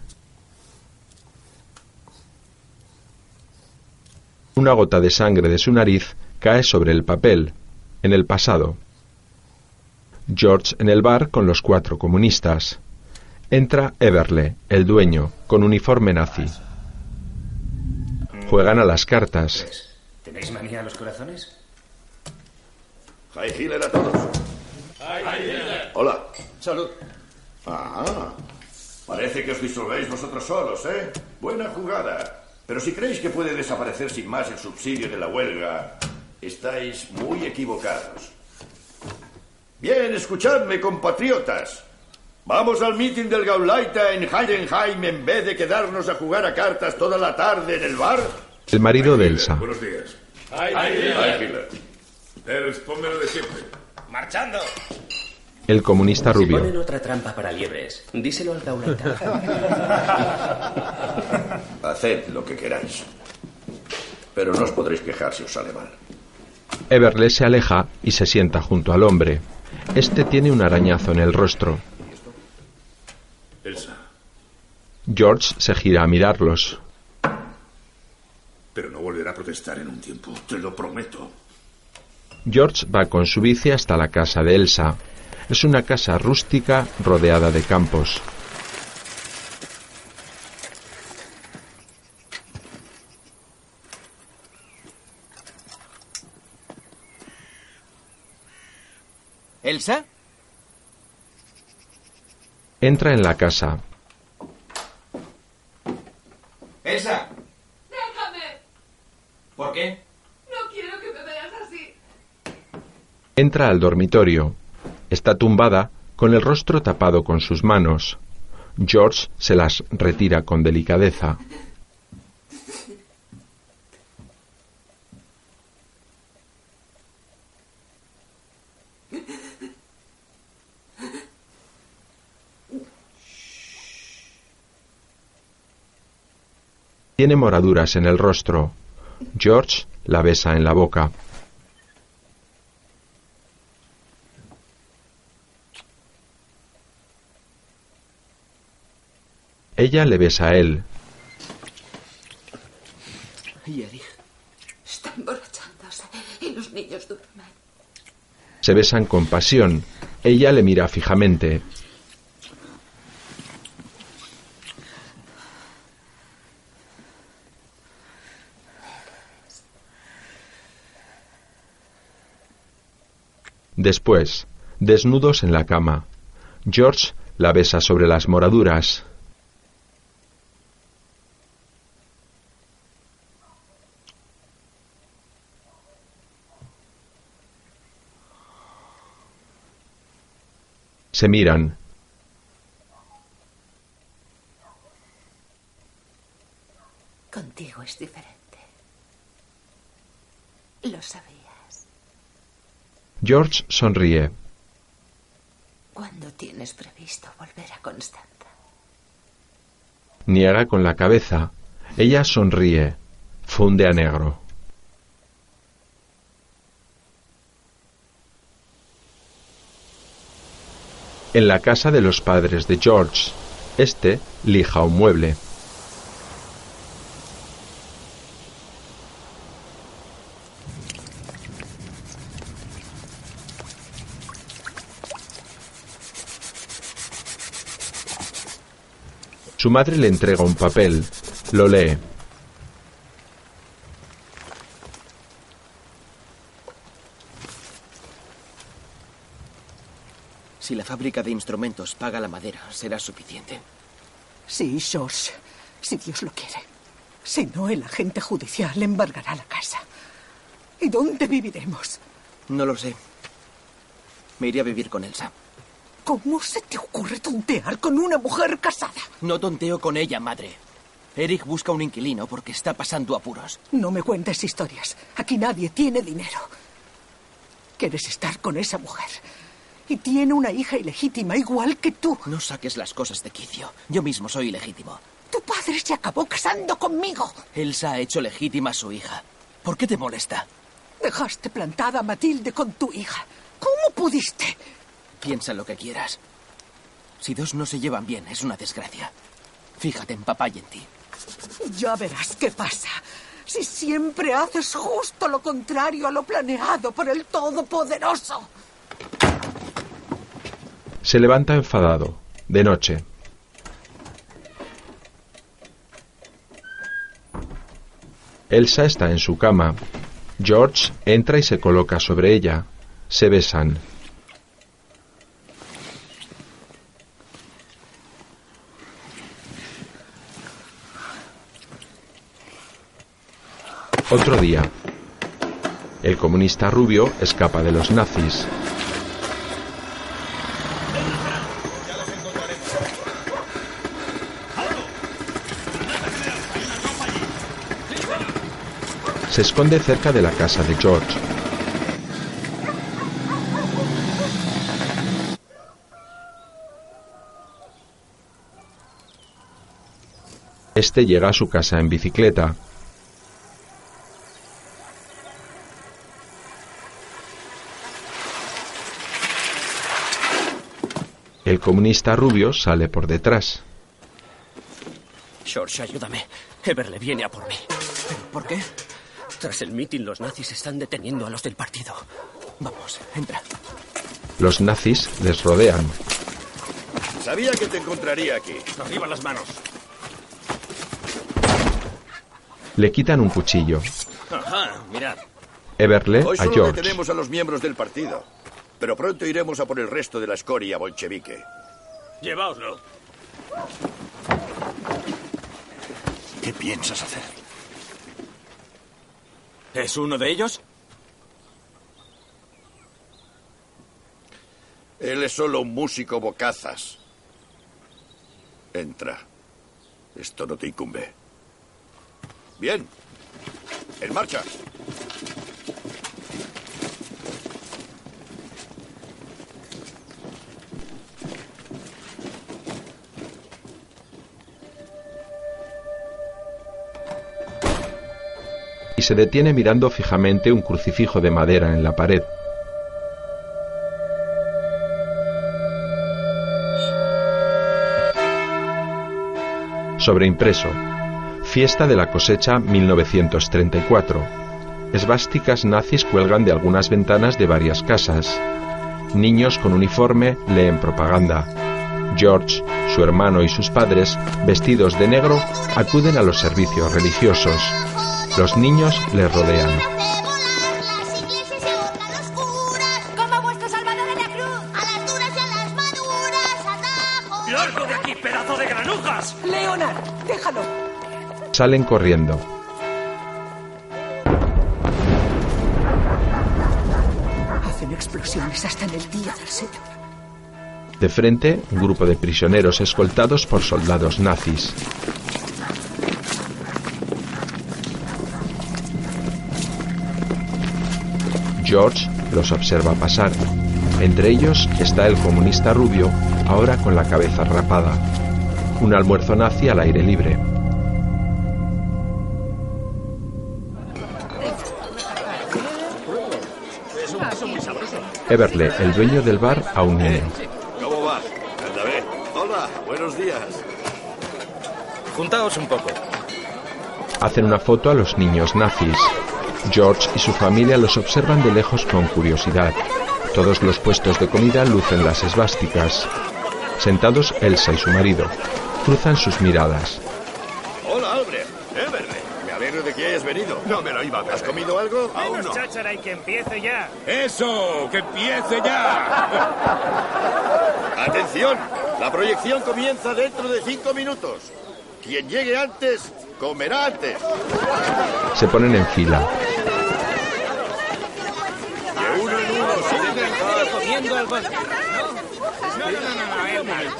Una gota de sangre de su nariz cae sobre el papel, en el pasado. George en el bar con los cuatro comunistas. Entra Everle, el dueño, con uniforme nazi. Juegan a las cartas. ¿Tenéis manía a los corazones? Hi Hitler a todos. Hola. Salud. Ah, parece que os disolvéis vosotros solos, ¿eh? Buena jugada. Pero si creéis que puede desaparecer sin más el subsidio de la huelga, estáis muy equivocados. Bien, escuchadme, compatriotas. Vamos al meeting del Gauleiter en Heidenheim en vez de quedarnos a jugar a cartas toda la tarde en el bar. El marido de Elsa. Buenos días. Hi, Hitler. Ernst, ponme lo de siempre. ¡Marchando! El comunista Si rubio. ponen otra trampa para liebres, díselo al gauleta. Haced lo que queráis. Pero no os podréis quejar si os sale mal. Everle se aleja y se sienta junto al hombre. Este tiene un arañazo en el rostro. Elsa, George se gira a mirarlos. pero no volverá a protestar en un tiempo, te lo prometo. George va con su bici hasta la casa de Elsa. Es una casa rústica rodeada de campos. ¿Elsa? Entra en la casa. ¡Elsa! ¡Déjame! ¿Por qué? No quiero que me veas así. Entra al dormitorio. Está tumbada, con el rostro tapado con sus manos. George se las retira con delicadeza. Tiene moraduras en el rostro. George la besa en la boca. Ella le besa a él. ¿Y Erich? Está emborrachándose y los niños duermen. Se besan con pasión. Ella le mira fijamente. Después, desnudos en la cama, George la besa sobre las moraduras. Se miran. Contigo es diferente. Lo sabías. George sonríe. ¿Cuándo tienes previsto volver a Constanza? Niega con la cabeza. Ella sonríe. Funde a negro. en la casa de los padres de George. Este lija un mueble. Su madre le entrega un papel, lo lee Si la fábrica de instrumentos paga la madera, será suficiente. Sí, George, si Dios lo quiere. Si no, el agente judicial embargará la casa. ¿Y dónde viviremos? No lo sé. Me iré a vivir con Elsa. ¿Cómo se te ocurre tontear con una mujer casada? No tonteo con ella, madre. Eric busca un inquilino porque está pasando apuros. No me cuentes historias. Aquí nadie tiene dinero. Quieres estar con esa mujer. Y tiene una hija ilegítima igual que tú. No saques las cosas de quicio. Yo mismo soy ilegítimo. Tu padre se acabó casando conmigo. Elsa ha hecho legítima a su hija. ¿Por qué te molesta? Dejaste plantada a Matilde con tu hija. ¿Cómo pudiste? Piensa lo que quieras. Si dos no se llevan bien, es una desgracia. Fíjate en papá y en ti. Ya verás qué pasa. Si siempre haces justo lo contrario a lo planeado por el Todopoderoso. Se levanta enfadado. De noche. Elsa está en su cama. George entra y se coloca sobre ella. Se besan. Otro día. El comunista rubio escapa de los nazis. Se esconde cerca de la casa de George. Este llega a su casa en bicicleta. El comunista rubio sale por detrás. George, ayúdame. Everle viene a por mí. ¿Por qué? Tras el mitin, los nazis están deteniendo a los del partido. Vamos, entra. Los nazis les rodean. Sabía que te encontraría aquí. Arriba las manos. Le quitan un cuchillo. Ajá, mirad. Everle Hoy a solo George. detenemos a los miembros del partido. Pero pronto iremos a por el resto de la escoria bolchevique. Lleváoslo. ¿Qué piensas hacer? ¿Es uno de ellos? Él es solo un músico bocazas. Entra. Esto no te incumbe. Bien. En marcha. Se detiene mirando fijamente un crucifijo de madera en la pared. Sobreimpreso. Fiesta de la cosecha 1934. Esvásticas nazis cuelgan de algunas ventanas de varias casas. Niños con uniforme leen propaganda. George, su hermano y sus padres, vestidos de negro, acuden a los servicios religiosos. Los niños les rodean. ¡Largo de aquí, pedazo de granujas! Leonard, déjalo. Salen corriendo. Hacen explosiones hasta en el día del Señor. De frente, un grupo de prisioneros escoltados por soldados nazis. George los observa pasar. Entre ellos está el comunista rubio, ahora con la cabeza rapada. Un almuerzo nazi al aire libre. Everle, el dueño del bar, a un nene. ¿Cómo va? Hola, buenos días. Juntaos un poco. Hacen una foto a los niños nazis. George y su familia los observan de lejos con curiosidad. Todos los puestos de comida lucen las esvásticas. Sentados Elsa y su marido. cruzan sus miradas. Hola, Albert. Everly. Me alegro de que hayas venido. No me lo iba a ¿Has comido algo? Aún no. cháchara y que empiece ya. ¡Eso! ¡Que empiece ya! Atención, la proyección comienza dentro de cinco minutos. Quien llegue antes, comerá antes. Se ponen en fila. De uno en uno, sin al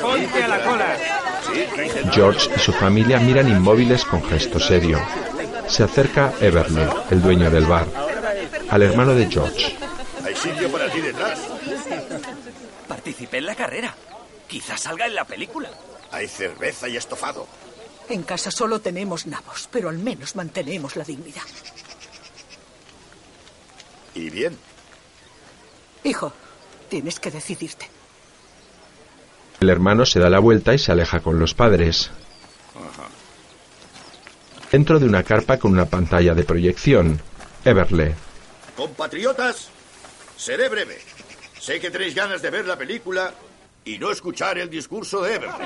ponte a la cola. George y su familia miran inmóviles con gesto serio. Se acerca Everly, el dueño del bar, al hermano de George. Hay sitio para ti detrás. Participé en la carrera. Quizás salga en la película. Hay cerveza y estofado. En casa solo tenemos nabos, pero al menos mantenemos la dignidad. Y bien. Hijo, tienes que decidirte. El hermano se da la vuelta y se aleja con los padres. Dentro de una carpa con una pantalla de proyección, Everly. Compatriotas, seré breve. Sé que tenéis ganas de ver la película y no escuchar el discurso de Everly.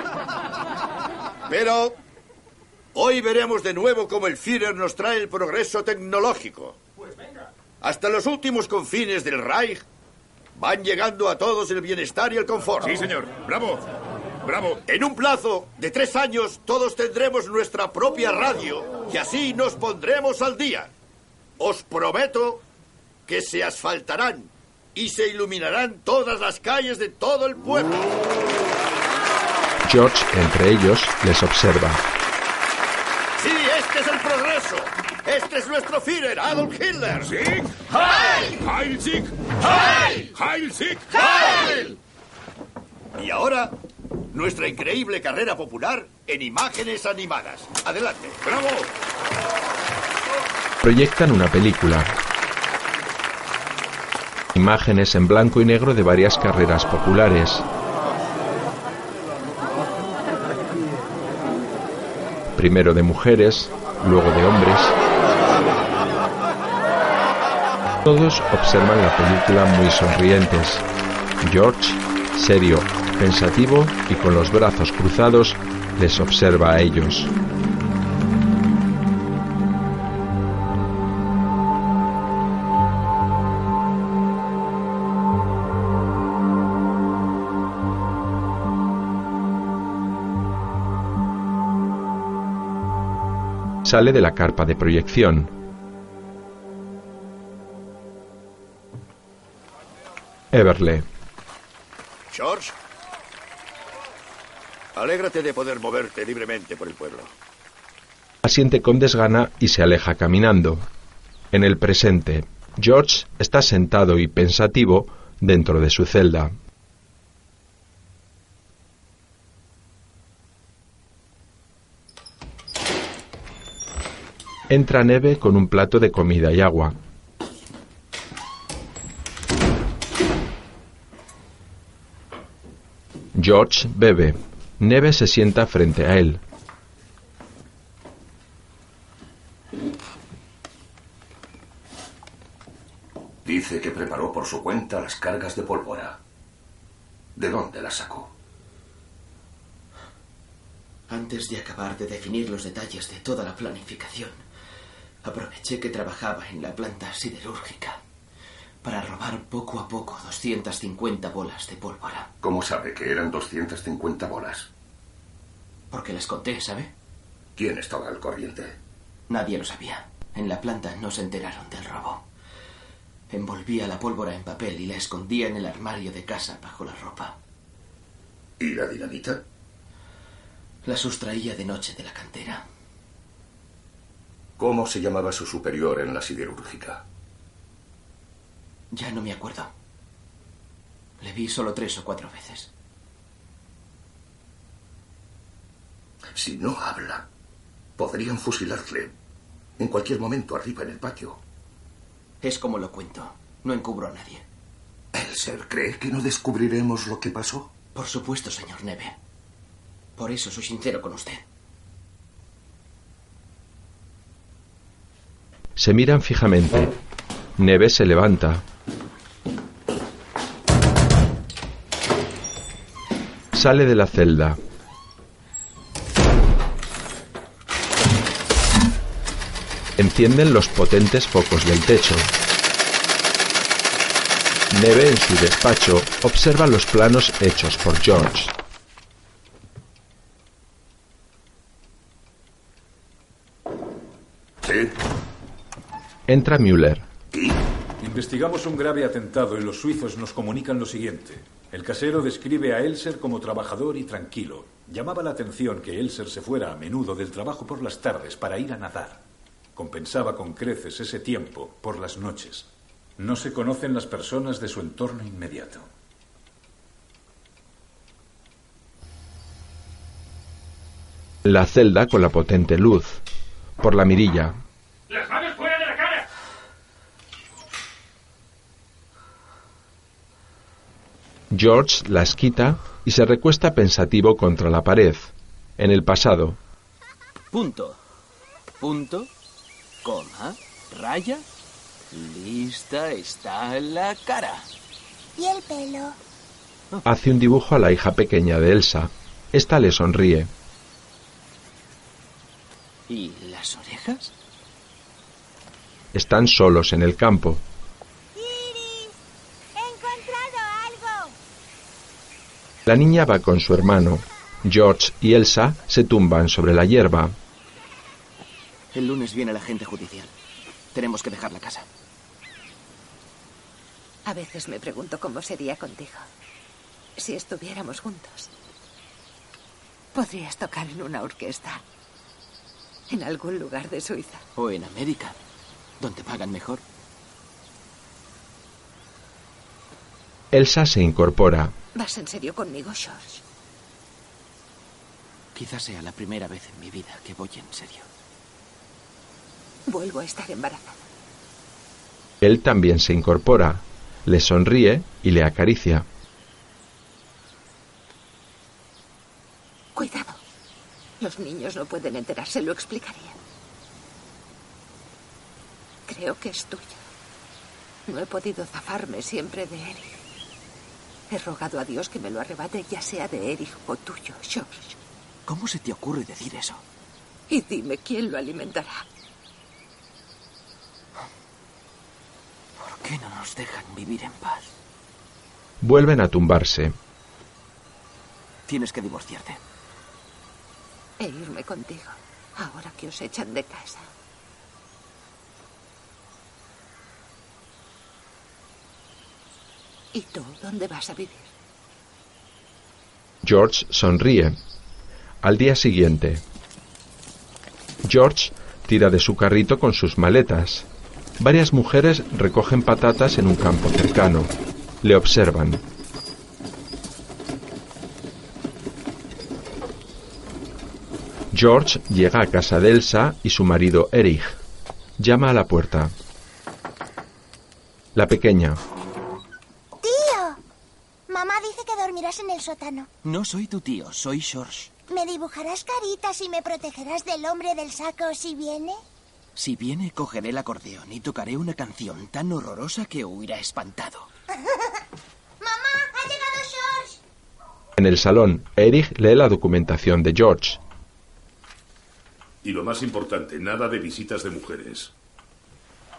Pero hoy veremos de nuevo cómo el Führer nos trae el progreso tecnológico. Hasta los últimos confines del Reich van llegando a todos el bienestar y el confort. Sí, señor. Bravo. Bravo. En un plazo de tres años todos tendremos nuestra propia radio y así nos pondremos al día. Os prometo que se asfaltarán y se iluminarán todas las calles de todo el pueblo. George, entre ellos, les observa. Sí, este es el progreso. Este es nuestro Führer, Adolf Hitler. ¿Sí? ¡Heil! ¡Heil Sieg! ¡Heil! ¡Heil Sieg! ¡Heil! Y ahora, nuestra increíble carrera popular en imágenes animadas. Adelante. ¡Bravo! Proyectan una película. Imágenes en blanco y negro de varias carreras populares. Primero de mujeres, luego de hombres. Todos observan la película muy sonrientes. George, serio, pensativo y con los brazos cruzados, les observa a ellos. Sale de la carpa de proyección. Everly. George. Alégrate de poder moverte libremente por el pueblo. Asiente con desgana y se aleja caminando. En el presente, George está sentado y pensativo dentro de su celda. Entra Neve con un plato de comida y agua. George bebe. Neve se sienta frente a él. Dice que preparó por su cuenta las cargas de pólvora. ¿De dónde las sacó? Antes de acabar de definir los detalles de toda la planificación, aproveché que trabajaba en la planta siderúrgica para robar poco a poco 250 bolas de pólvora. ¿Cómo sabe que eran 250 bolas? Porque les conté, ¿sabe? ¿Quién estaba al corriente? Nadie lo sabía. En la planta no se enteraron del robo. Envolvía la pólvora en papel y la escondía en el armario de casa bajo la ropa. ¿Y la dinamita? La sustraía de noche de la cantera. ¿Cómo se llamaba su superior en la siderúrgica? Ya no me acuerdo. Le vi solo tres o cuatro veces. Si no habla, podrían fusilarle en cualquier momento arriba en el patio. Es como lo cuento. No encubro a nadie. ¿El ser cree que no descubriremos lo que pasó? Por supuesto, señor Neve. Por eso soy sincero con usted. Se miran fijamente. Neve se levanta. sale de la celda. Encienden los potentes focos del techo. Neve en su despacho observa los planos hechos por George. ¿Sí? Entra Müller. Investigamos un grave atentado y los suizos nos comunican lo siguiente. El casero describe a Elser como trabajador y tranquilo. Llamaba la atención que Elser se fuera a menudo del trabajo por las tardes para ir a nadar. Compensaba con creces ese tiempo por las noches. No se conocen las personas de su entorno inmediato. La celda con la potente luz. Por la mirilla. ¡Las manos fuera de la cara! George las quita y se recuesta pensativo contra la pared. En el pasado. Punto. Punto. Coma. Raya. Lista está la cara. ¿Y el pelo? Hace un dibujo a la hija pequeña de Elsa. Esta le sonríe. ¿Y las orejas? Están solos en el campo. ¡He encontrado algo! La niña va con su hermano. George y Elsa se tumban sobre la hierba. El lunes viene la agente judicial. Tenemos que dejar la casa. A veces me pregunto cómo sería contigo. Si estuviéramos juntos. Podrías tocar en una orquesta. En algún lugar de Suiza. O en América, donde pagan mejor. Elsa se incorpora. ¿Vas en serio conmigo, George? Quizás sea la primera vez en mi vida que voy en serio. Vuelvo a estar embarazada. Él también se incorpora. Le sonríe y le acaricia. Cuidado. Los niños no pueden enterarse, lo explicaré. Creo que es tuyo. No he podido zafarme siempre de Eric. He rogado a Dios que me lo arrebate, ya sea de Eric o tuyo, George. ¿Cómo se te ocurre decir eso? Y dime quién lo alimentará. ¿Por qué no nos dejan vivir en paz? Vuelven a tumbarse. Tienes que divorciarte. E irme contigo, ahora que os echan de casa. ¿Y tú dónde vas a vivir? George sonríe. Al día siguiente, George tira de su carrito con sus maletas. Varias mujeres recogen patatas en un campo cercano. Le observan. George llega a casa de Elsa y su marido Erich. Llama a la puerta. La pequeña. ¡Tío! Mamá dice que dormirás en el sótano. No soy tu tío, soy George. ¿Me dibujarás caritas y me protegerás del hombre del saco si viene? Si viene, cogeré el acordeón y tocaré una canción tan horrorosa que huirá espantado. ¡Mamá! ¡Ha llegado George! En el salón, Erich lee la documentación de George. Y lo más importante, nada de visitas de mujeres.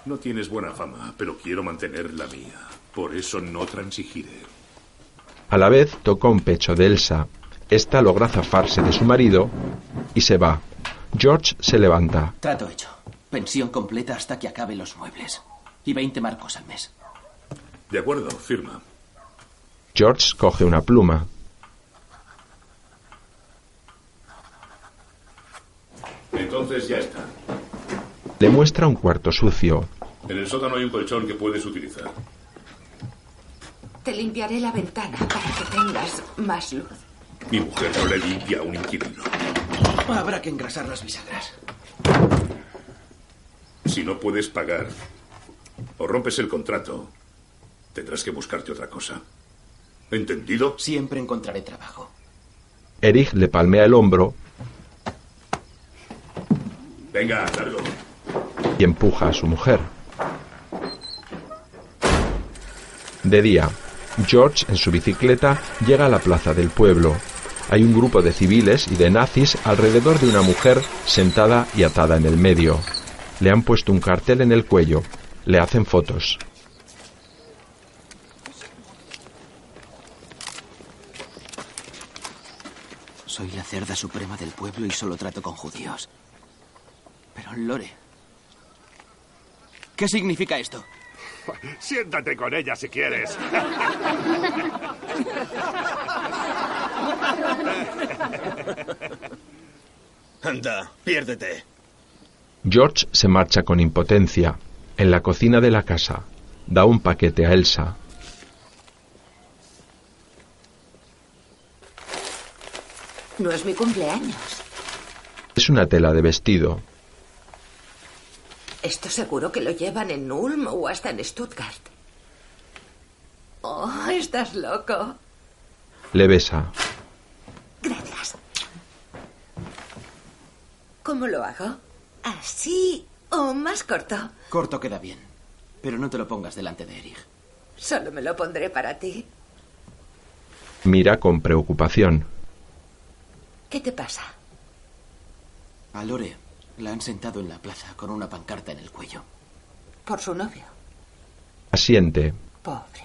No tienes buena fama, pero quiero mantener la mía. Por eso no transigiré. A la vez toca un pecho de Elsa. Esta logra zafarse de su marido y se va. George se levanta. Trato hecho. Pensión completa hasta que acabe los muebles. Y 20 marcos al mes. De acuerdo, firma. George coge una pluma. Entonces ya está. Le muestra un cuarto sucio. En el sótano hay un colchón que puedes utilizar. Te limpiaré la ventana para que tengas más luz. Mi mujer no le limpia a un inquilino. Habrá que engrasar las bisagras. Si no puedes pagar o rompes el contrato, tendrás que buscarte otra cosa. ¿Entendido? Siempre encontraré trabajo. Erich le palmea el hombro Venga, largo. y empuja a su mujer. De día, George en su bicicleta llega a la plaza del pueblo. Hay un grupo de civiles y de nazis alrededor de una mujer sentada y atada en el medio. Le han puesto un cartel en el cuello. Le hacen fotos. Soy la cerda suprema del pueblo y solo trato con judíos. Pero, Lore. ¿Qué significa esto? Siéntate con ella si quieres. Anda, piérdete. George se marcha con impotencia. En la cocina de la casa. Da un paquete a Elsa. No es mi cumpleaños. Es una tela de vestido. Esto seguro que lo llevan en Ulm o hasta en Stuttgart. Oh, estás loco. Le besa. Gracias. ¿Cómo lo hago? ¿Así o más corto? Corto queda bien. Pero no te lo pongas delante de Erich. Solo me lo pondré para ti. Mira con preocupación. ¿Qué te pasa? A Lore la han sentado en la plaza con una pancarta en el cuello. Por su novio. Asiente. Pobre.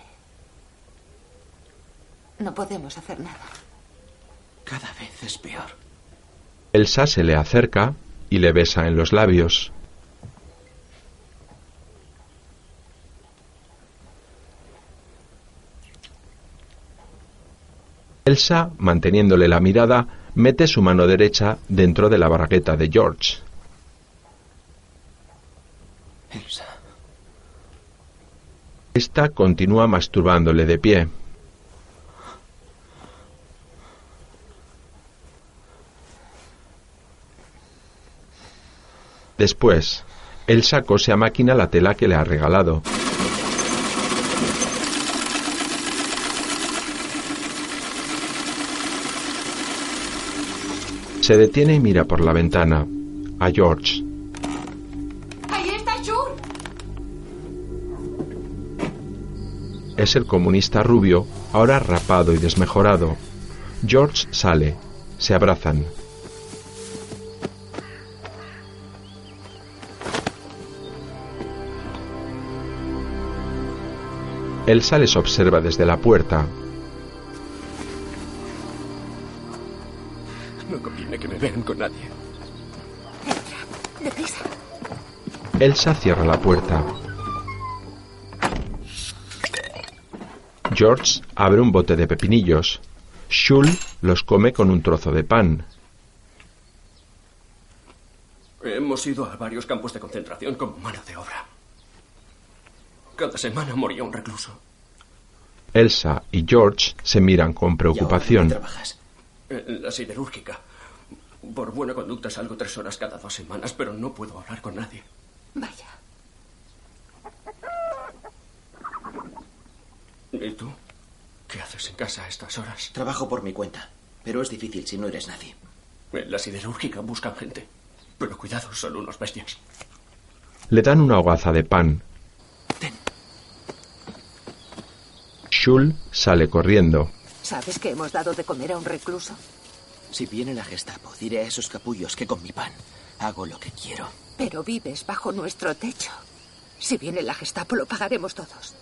No podemos hacer nada. Cada vez es peor. Elsa se le acerca y le besa en los labios. Elsa, manteniéndole la mirada, mete su mano derecha dentro de la bragueta de George. Elsa. Esta continúa masturbándole de pie. Después, Elsa cose a máquina la tela que le ha regalado. Se detiene y mira por la ventana a George. Es el comunista rubio, ahora rapado y desmejorado. George sale. Se abrazan. Elsa les observa desde la puerta. No conviene que me vean con nadie. Deprisa. Elsa cierra la puerta. George abre un bote de pepinillos. Shul los come con un trozo de pan. Hemos ido a varios campos de concentración como mano de obra. Cada semana moría un recluso. Elsa y George se miran con preocupación. trabajas? En la siderúrgica. Por buena conducta salgo tres horas cada dos semanas, pero no puedo hablar con nadie. Vaya. ¿Y tú? ¿Qué haces en casa a estas horas? Trabajo por mi cuenta, pero es difícil si no eres nadie. En la siderúrgica buscan gente. Pero cuidado, son unos bestias. Le dan una hogaza de pan. Shul sale corriendo. ¿Sabes que hemos dado de comer a un recluso? Si viene la Gestapo, diré a esos capullos que con mi pan hago lo que quiero. Pero vives bajo nuestro techo. Si viene la Gestapo, lo pagaremos todos.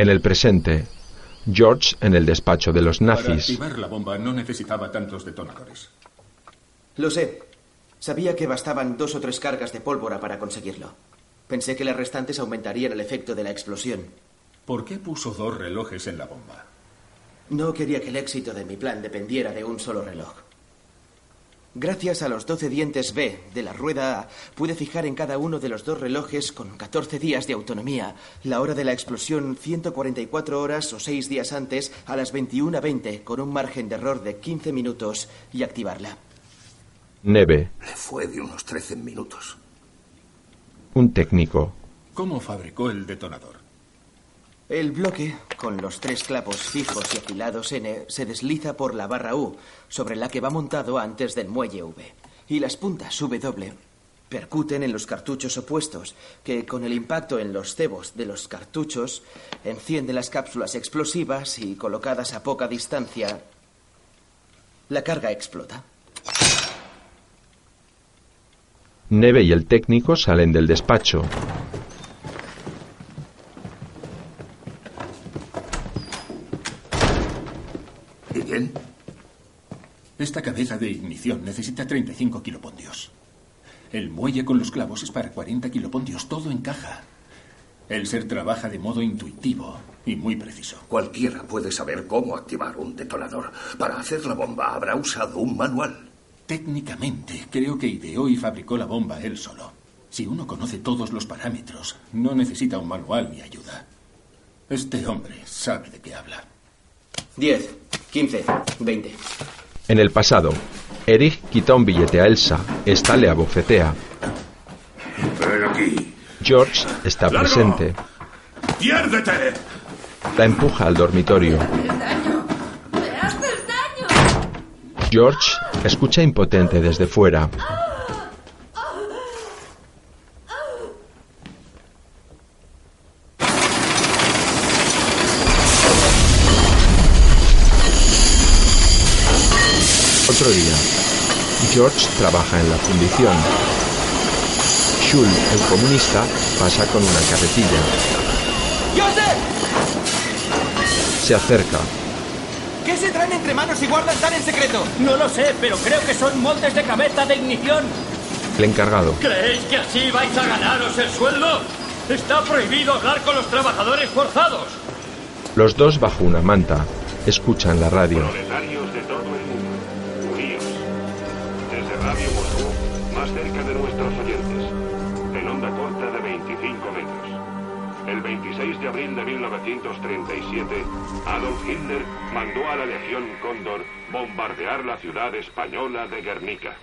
En el presente, George en el despacho de los Para nazis. activar la bomba no necesitaba tantos detonadores. Lo sé. Sabía que bastaban dos o tres cargas de pólvora para conseguirlo. Pensé que las restantes aumentarían el efecto de la explosión. ¿Por qué puso dos relojes en la bomba? No quería que el éxito de mi plan dependiera de un solo reloj. Gracias a los 12 dientes B de la rueda A, pude fijar en cada uno de los dos relojes con 14 días de autonomía la hora de la explosión 144 horas o 6 días antes a las 21.20 con un margen de error de 15 minutos y activarla. Neve, Le fue de unos 13 minutos. un técnico. ¿Cómo fabricó el detonador? El bloque, con los tres clavos fijos y afilados N, se desliza por la barra U, sobre la que va montado antes del muelle V. Y las puntas W percuten en los cartuchos opuestos, que con el impacto en los cebos de los cartuchos encienden las cápsulas explosivas y colocadas a poca distancia, la carga explota. Neve y el técnico salen del despacho. Esta cabeza de ignición necesita 35 kilopontios. El muelle con los clavos es para 40 kilopontios. Todo encaja. El ser trabaja de modo intuitivo y muy preciso. Cualquiera puede saber cómo activar un detonador. Para hacer la bomba habrá usado un manual. Técnicamente, creo que ideó y fabricó la bomba él solo. Si uno conoce todos los parámetros, no necesita un manual ni ayuda. Este hombre sabe de qué habla. 10, 15, 20. En el pasado, Eric quita un billete a Elsa. Esta le abofetea. Ven aquí. George está ¡Largo! presente. ¡Piérdete! La empuja al dormitorio. ¡Me haces daño! George escucha impotente desde fuera. George trabaja en la fundición. Shul, el comunista, pasa con una carretilla. ¡Joseph! Se acerca. ¿Qué se traen entre manos y guardan tan en secreto? No lo sé, pero creo que son moldes de cabeza de ignición. El encargado. ¿Creéis que así vais a ganaros el sueldo? Está prohibido hablar con los trabajadores forzados. Los dos bajo una manta. Escuchan la radio. Proletarios Radio más cerca de nuestros oyentes. En onda corta de 25 metros. El 26 de abril de 1937, Adolf Hitler mandó a la Legión Cóndor bombardear la ciudad española de Guernica.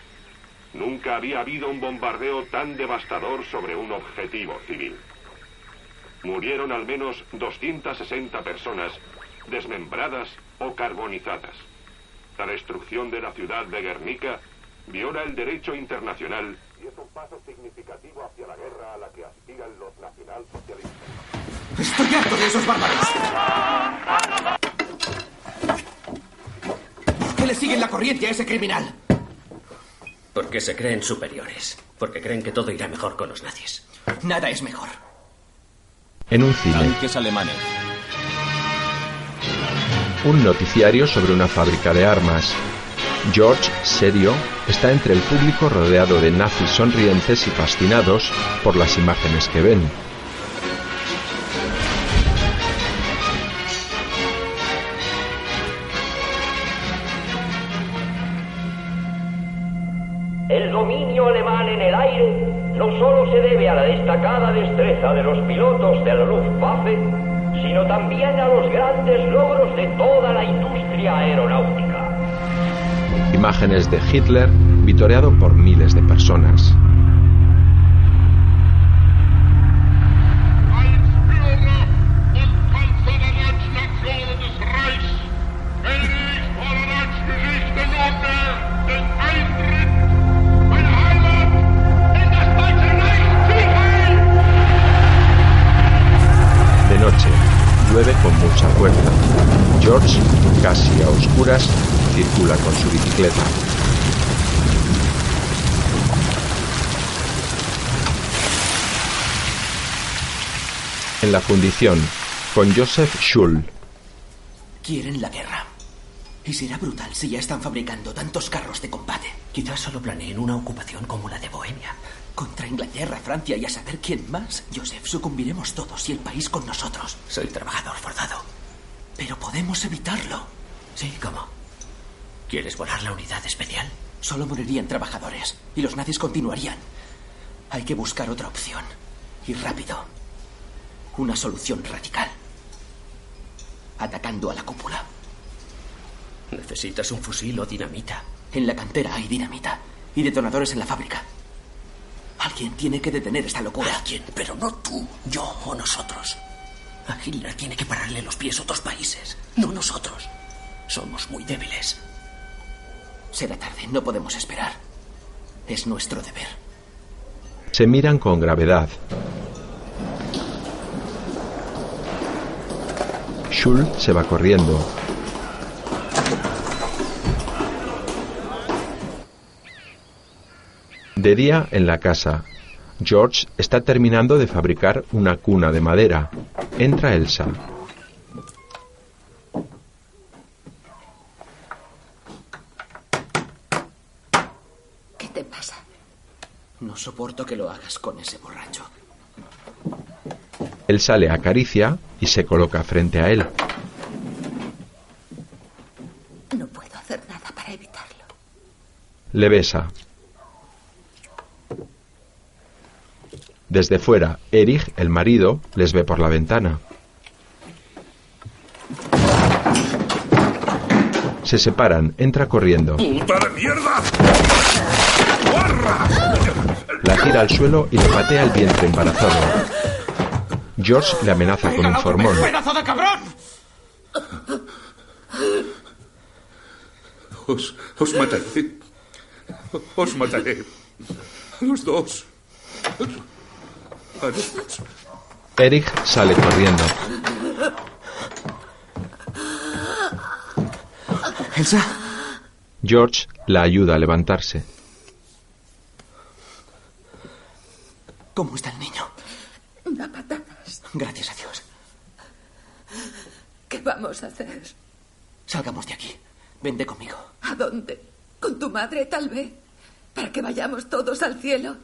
Nunca había habido un bombardeo tan devastador sobre un objetivo civil. Murieron al menos 260 personas desmembradas o carbonizadas. La destrucción de la ciudad de Guernica viola el derecho internacional y es un paso significativo hacia la guerra a la que aspiran los nacionalsocialistas. Estoy harto de esos bárbaros. ¿Por qué le siguen la corriente a ese criminal? Porque se creen superiores. Porque creen que todo irá mejor con los nazis. Nada es mejor. En un cine, Tanques alemanes. un noticiario sobre una fábrica de armas. George, serio, está entre el público rodeado de nazis sonrientes y fascinados por las imágenes que ven. El dominio alemán en el aire no solo se debe a la destacada destreza de los pilotos de la Luftwaffe, sino también a los grandes logros de toda la industria aeronáutica. Imágenes de Hitler vitoreado por miles de personas. De noche, llueve con mucha fuerza. George, casi a oscuras, circula con su bicicleta. En la fundición, con Joseph Schull, Quieren la guerra. Y será brutal si ya están fabricando tantos carros de combate. Quizás solo planeen una ocupación como la de Bohemia. Contra Inglaterra, Francia y a saber quién más. Joseph, sucumbiremos todos y el país con nosotros. Soy trabajador forzado. Pero podemos evitarlo. Sí, ¿cómo? ¿Quieres volar la unidad especial? Solo morirían trabajadores y los nazis continuarían. Hay que buscar otra opción. Y rápido. Una solución radical. Atacando a la cúpula. ¿Necesitas un fusil o dinamita? En la cantera hay dinamita y detonadores en la fábrica. Alguien tiene que detener esta locura. Alguien, pero no tú, yo o nosotros. A Hitler tiene que pararle los pies otros países, no nosotros. Somos muy débiles. Será tarde, no podemos esperar. Es nuestro deber. se miran con gravedad. Schull se va corriendo. De día en la casa, George está terminando de fabricar una cuna de madera. Entra Elsa. ¿Qué te pasa? No soporto que lo hagas con ese borracho. Elsa le acaricia y se coloca frente a él. No puedo hacer nada para evitarlo. Le besa. Desde fuera, Erich, el marido, les ve por la ventana. Se separan, entra corriendo. ¡Puta de mierda! La tira al suelo y le patea el vientre embarazado. George le amenaza con un formón. ¡Pedazo de cabrón! Os, os mataré. Os mataré. A los dos. A los dos. Erich sale corriendo. Elsa, George la ayuda a levantarse. ¿Cómo está el niño? Da patadas. Gracias a Dios. ¿Qué vamos a hacer? Salgamos de aquí. Vente conmigo. ¿A dónde? ¿Con tu madre, tal vez? ¿Para que vayamos todos al cielo?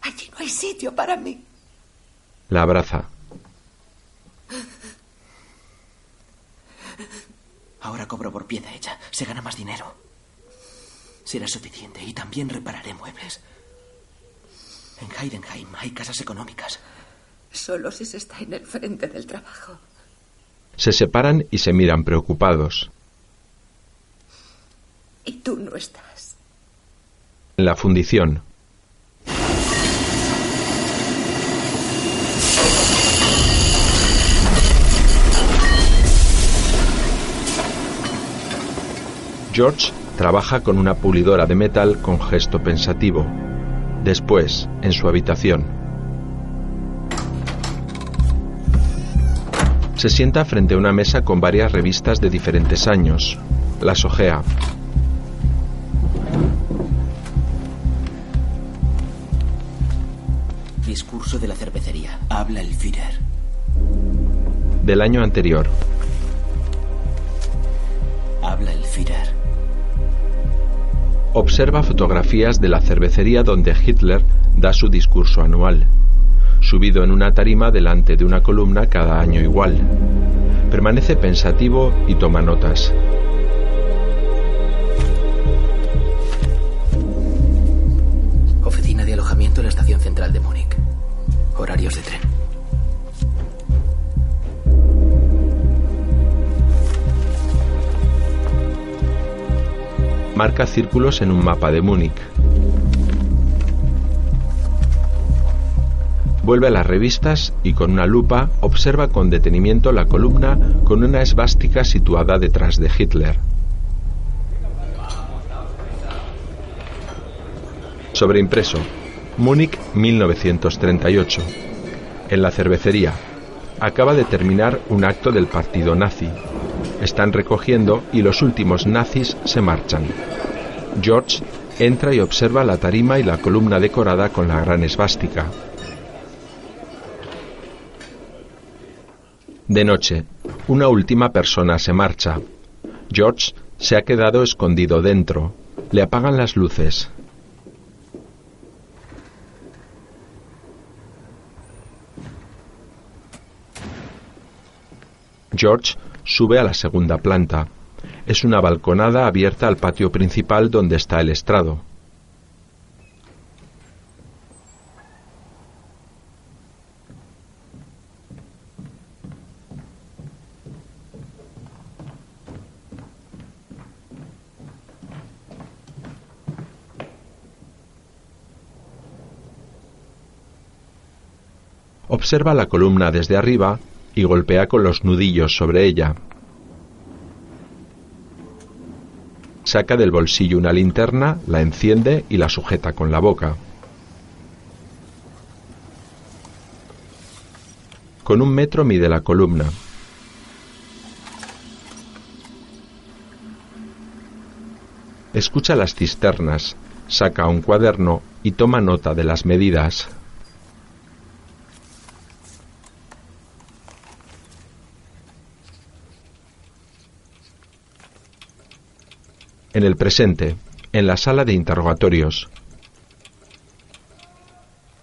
Allí no hay sitio para mí. La abraza. Ahora cobro por pieza hecha. Se gana más dinero. Será suficiente y también repararé muebles. En Heidenheim hay casas económicas. Solo si se está en el frente del trabajo. Se separan y se miran preocupados. Y tú no estás. En la fundición, George trabaja con una pulidora de metal con gesto pensativo. Después, en su habitación. Se sienta frente a una mesa con varias revistas de diferentes años. Las ojea. Discurso de la cervecería. Habla el Führer. Del año anterior. Habla el Führer. Observa fotografías de la cervecería donde Hitler da su discurso anual, subido en una tarima delante de una columna cada año igual. Permanece pensativo y toma notas. Oficina de alojamiento en la estación central de Múnich. Horarios de tren. Marca círculos en un mapa de Múnich. Vuelve a las revistas y con una lupa observa con detenimiento la columna con una esvástica situada detrás de Hitler. Sobreimpreso. Múnich 1938. En la cervecería. Acaba de terminar un acto del partido nazi. Están recogiendo y los últimos nazis se marchan. George entra y observa la tarima y la columna decorada con la gran esvástica. De noche, una última persona se marcha. George se ha quedado escondido dentro. Le apagan las luces. George sube a la segunda planta. Es una balconada abierta al patio principal donde está el estrado. Observa la columna desde arriba y golpea con los nudillos sobre ella. Saca del bolsillo una linterna, la enciende y la sujeta con la boca. Con un metro mide la columna. Escucha las cisternas. Saca un cuaderno y toma nota de las medidas. En el presente, en la sala de interrogatorios,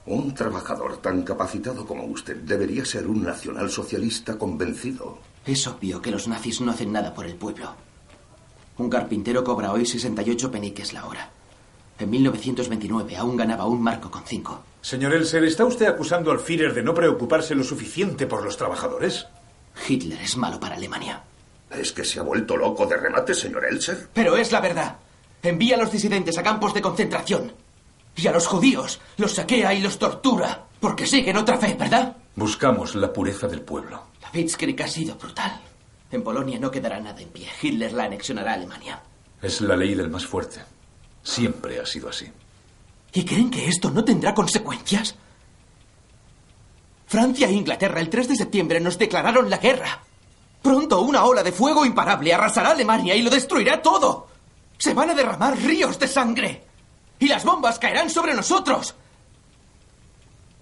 Un trabajador tan capacitado como usted debería ser un nacionalsocialista convencido. Es obvio que los nazis no hacen nada por el pueblo. Un carpintero cobra hoy 68 peniques la hora. En 1929 aún ganaba un marco con cinco. Señor Elser, ¿está usted acusando al Führer de no preocuparse lo suficiente por los trabajadores? Hitler es malo para Alemania. ¿Es que se ha vuelto loco de remate, señor Elser? Pero es la verdad. Envía a los disidentes a campos de concentración. Y a los judíos los saquea y los tortura. Porque siguen otra fe, ¿verdad? Buscamos la pureza del pueblo. La Blitzkrieg ha sido brutal. En Polonia no quedará nada en pie. Hitler la anexionará a Alemania. Es la ley del más fuerte. Siempre ha sido así. ¿Y creen que esto no tendrá consecuencias? Francia e Inglaterra el 3 de septiembre nos declararon la guerra. Pronto una ola de fuego imparable arrasará Alemania y lo destruirá todo. Se van a derramar ríos de sangre. Y las bombas caerán sobre nosotros.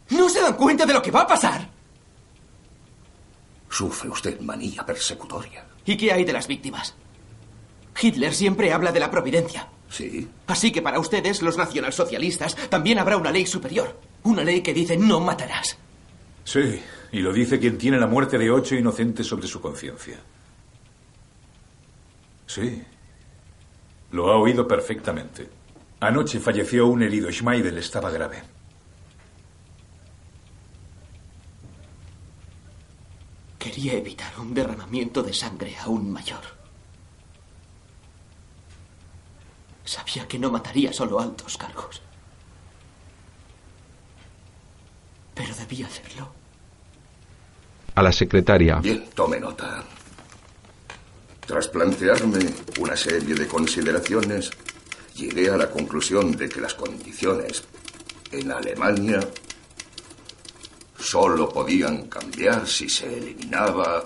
¿No se dan cuenta de lo que va a pasar? Sufre usted manía persecutoria. ¿Y qué hay de las víctimas? Hitler siempre habla de la providencia. Sí. Así que para ustedes, los nacionalsocialistas, también habrá una ley superior. Una ley que dice no matarás. Sí, y lo dice quien tiene la muerte de ocho inocentes sobre su conciencia. Sí. Lo ha oído perfectamente. Anoche falleció un herido. Schmeidel estaba grave. Quería evitar un derramamiento de sangre aún mayor. Sabía que no mataría solo altos cargos. Pero debía hacerlo. A la secretaria. Bien, tome nota. Tras plantearme una serie de consideraciones, llegué a la conclusión de que las condiciones en Alemania solo podían cambiar si se eliminaba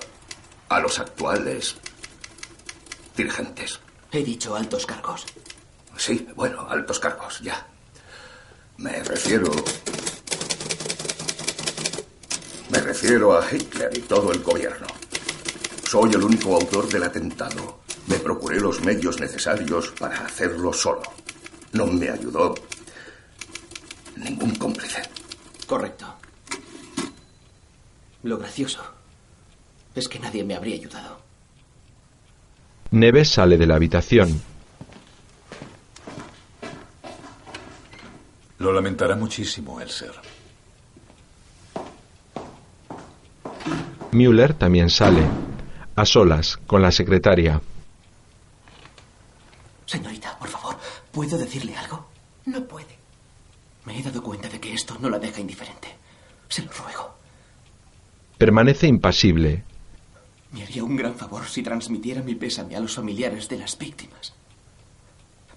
a los actuales dirigentes. He dicho altos cargos. Sí, bueno, altos cargos, ya. Me refiero... Me refiero a Hitler y todo el gobierno. Soy el único autor del atentado. Me procuré los medios necesarios para hacerlo solo. No me ayudó ningún cómplice. Correcto. Lo gracioso es que nadie me habría ayudado. Neves sale de la habitación. Lo lamentará muchísimo, Elser. Müller también sale, a solas, con la secretaria. Señorita, por favor, ¿puedo decirle algo? No puede. Me he dado cuenta de que esto no la deja indiferente. Se lo ruego. Permanece impasible. Me haría un gran favor si transmitiera mi pésame a los familiares de las víctimas.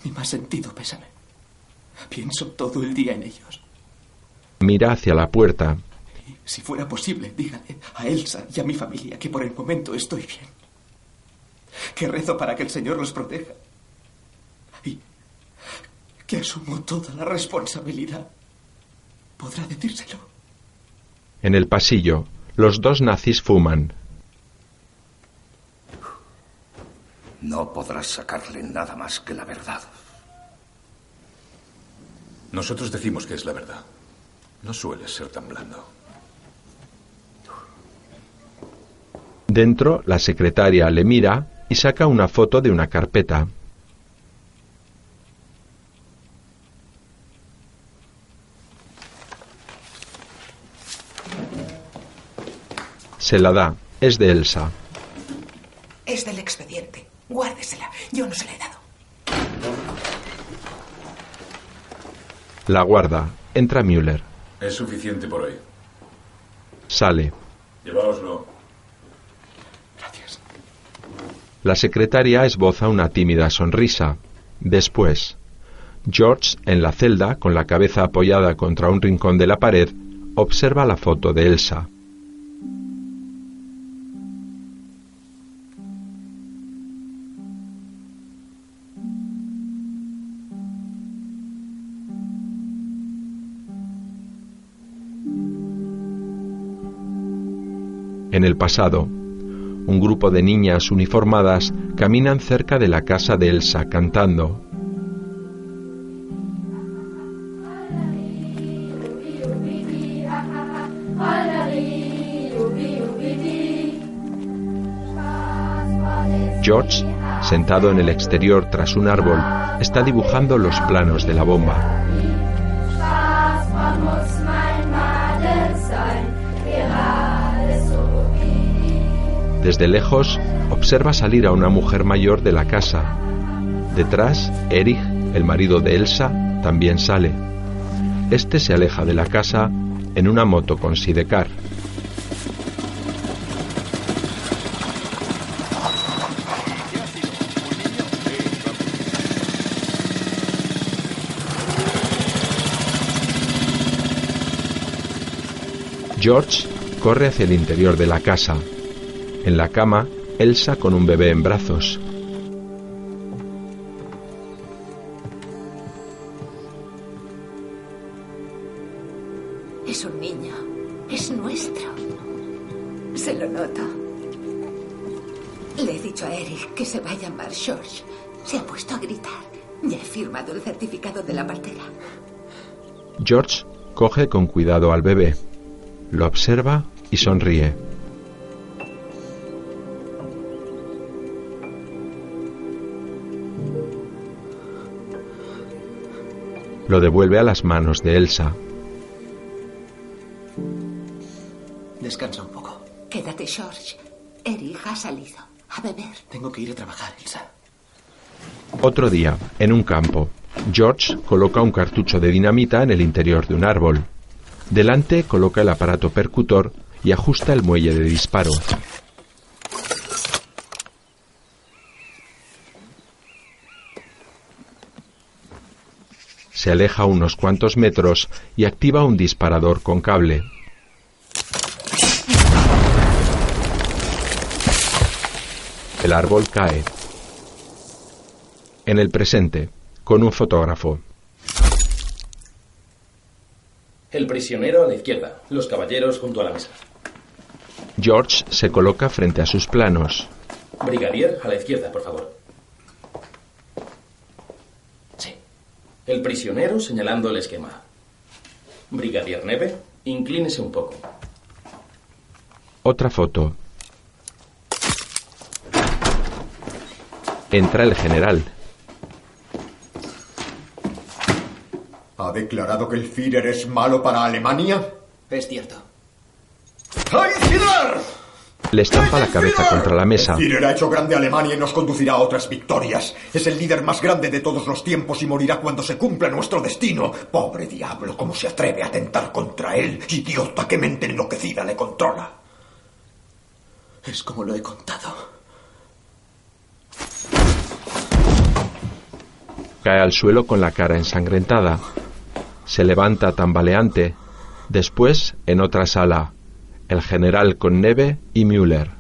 Mi más sentido pésame. Pienso todo el día en ellos. Mira hacia la puerta. Si fuera posible, dígale a Elsa y a mi familia que por el momento estoy bien. Que rezo para que el Señor los proteja. Y que asumo toda la responsabilidad. ¿Podrá decírselo? En el pasillo, los dos nazis fuman. No podrás sacarle nada más que la verdad. Nosotros decimos que es la verdad. No sueles ser tan blando. Dentro, la secretaria le mira y saca una foto de una carpeta. Se la da. Es de Elsa. Es del expediente. Guárdesela. Yo no se la he dado. La guarda. Entra Müller. Es suficiente por hoy. Sale. Lleváoslo. La secretaria esboza una tímida sonrisa. Después, George, en la celda, con la cabeza apoyada contra un rincón de la pared, observa la foto de Elsa. En el pasado, un grupo de niñas uniformadas caminan cerca de la casa de Elsa cantando. George, sentado en el exterior tras un árbol, está dibujando los planos de la bomba. Desde lejos, observa salir a una mujer mayor de la casa. Detrás, Erich, el marido de Elsa, también sale. Este se aleja de la casa en una moto con sidecar. George corre hacia el interior de la casa. En la cama, Elsa con un bebé en brazos. Es un niño. Es nuestro. Se lo noto. Le he dicho a Eric que se va a llamar George. Se ha puesto a gritar. Ya he firmado el certificado de la partera. George coge con cuidado al bebé. Lo observa y sonríe. Lo devuelve a las manos de Elsa. Descansa un poco. Quédate, George. Eric ha salido a beber. Tengo que ir a trabajar, Elsa. Otro día, en un campo, George coloca un cartucho de dinamita en el interior de un árbol. Delante coloca el aparato percutor y ajusta el muelle de disparo. Se aleja unos cuantos metros y activa un disparador con cable. El árbol cae. En el presente, con un fotógrafo. El prisionero a la izquierda, los caballeros junto a la mesa. George se coloca frente a sus planos. Brigadier a la izquierda, por favor. El prisionero señalando el esquema. Brigadier Neve, inclínese un poco. Otra foto. Entra el general. ¿Ha declarado que el Führer es malo para Alemania? Es cierto. ¡Ay, Hitler! Le estampa la cabeza contra la mesa. Führer ha hecho grande a Alemania y nos conducirá a otras victorias. Es el líder más grande de todos los tiempos y morirá cuando se cumpla nuestro destino. Pobre diablo, ¿cómo se atreve a atentar contra él? Idiota, qué mente enloquecida le controla. Es como lo he contado. Cae al suelo con la cara ensangrentada. Se levanta tambaleante. Después, en otra sala, el general con Neve y Müller.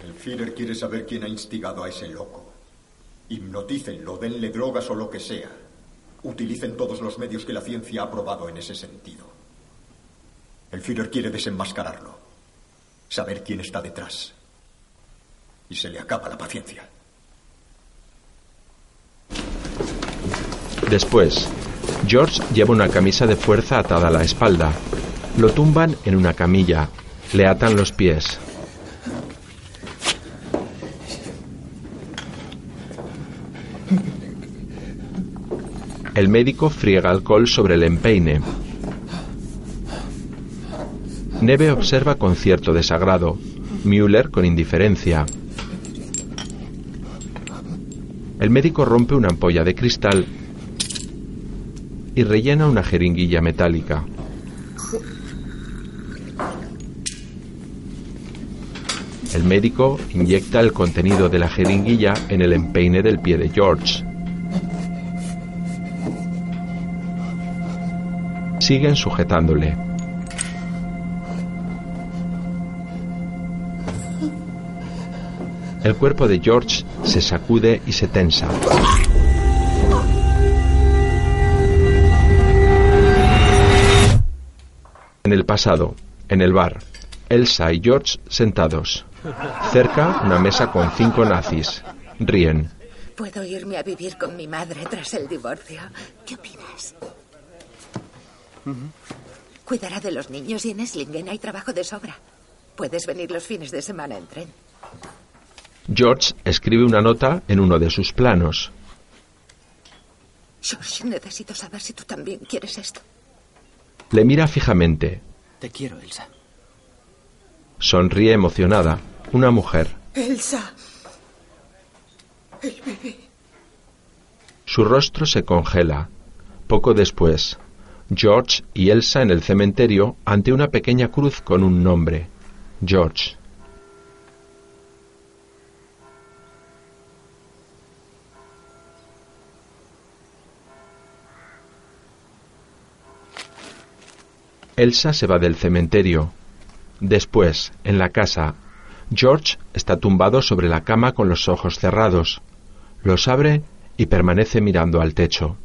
El Führer quiere saber quién ha instigado a ese loco. Hipnotícenlo, denle drogas o lo que sea. Utilicen todos los medios que la ciencia ha probado en ese sentido. El Führer quiere desenmascararlo. Saber quién está detrás. Y se le acaba la paciencia. Después, George lleva una camisa de fuerza atada a la espalda. Lo tumban en una camilla. Le atan los pies. El médico friega alcohol sobre el empeine. Neve observa con cierto desagrado. Müller con indiferencia. El médico rompe una ampolla de cristal y rellena una jeringuilla metálica. El médico inyecta el contenido de la jeringuilla en el empeine del pie de George. Siguen sujetándole. El cuerpo de George se sacude y se tensa. En el pasado, en el bar, Elsa y George sentados. Cerca, una mesa con cinco nazis. Ríen. Puedo irme a vivir con mi madre tras el divorcio. ¿Qué opinas? Cuidará de los niños y en Eslingen hay trabajo de sobra. Puedes venir los fines de semana en tren. George escribe una nota en uno de sus planos. George, necesito saber si tú también quieres esto. Le mira fijamente. Te quiero, Elsa. Sonríe emocionada. Una mujer. Elsa. El bebé. Su rostro se congela. Poco después, George y Elsa en el cementerio ante una pequeña cruz con un nombre. George. Elsa se va del cementerio. Después, en la casa, George está tumbado sobre la cama con los ojos cerrados. Los abre y permanece mirando al techo.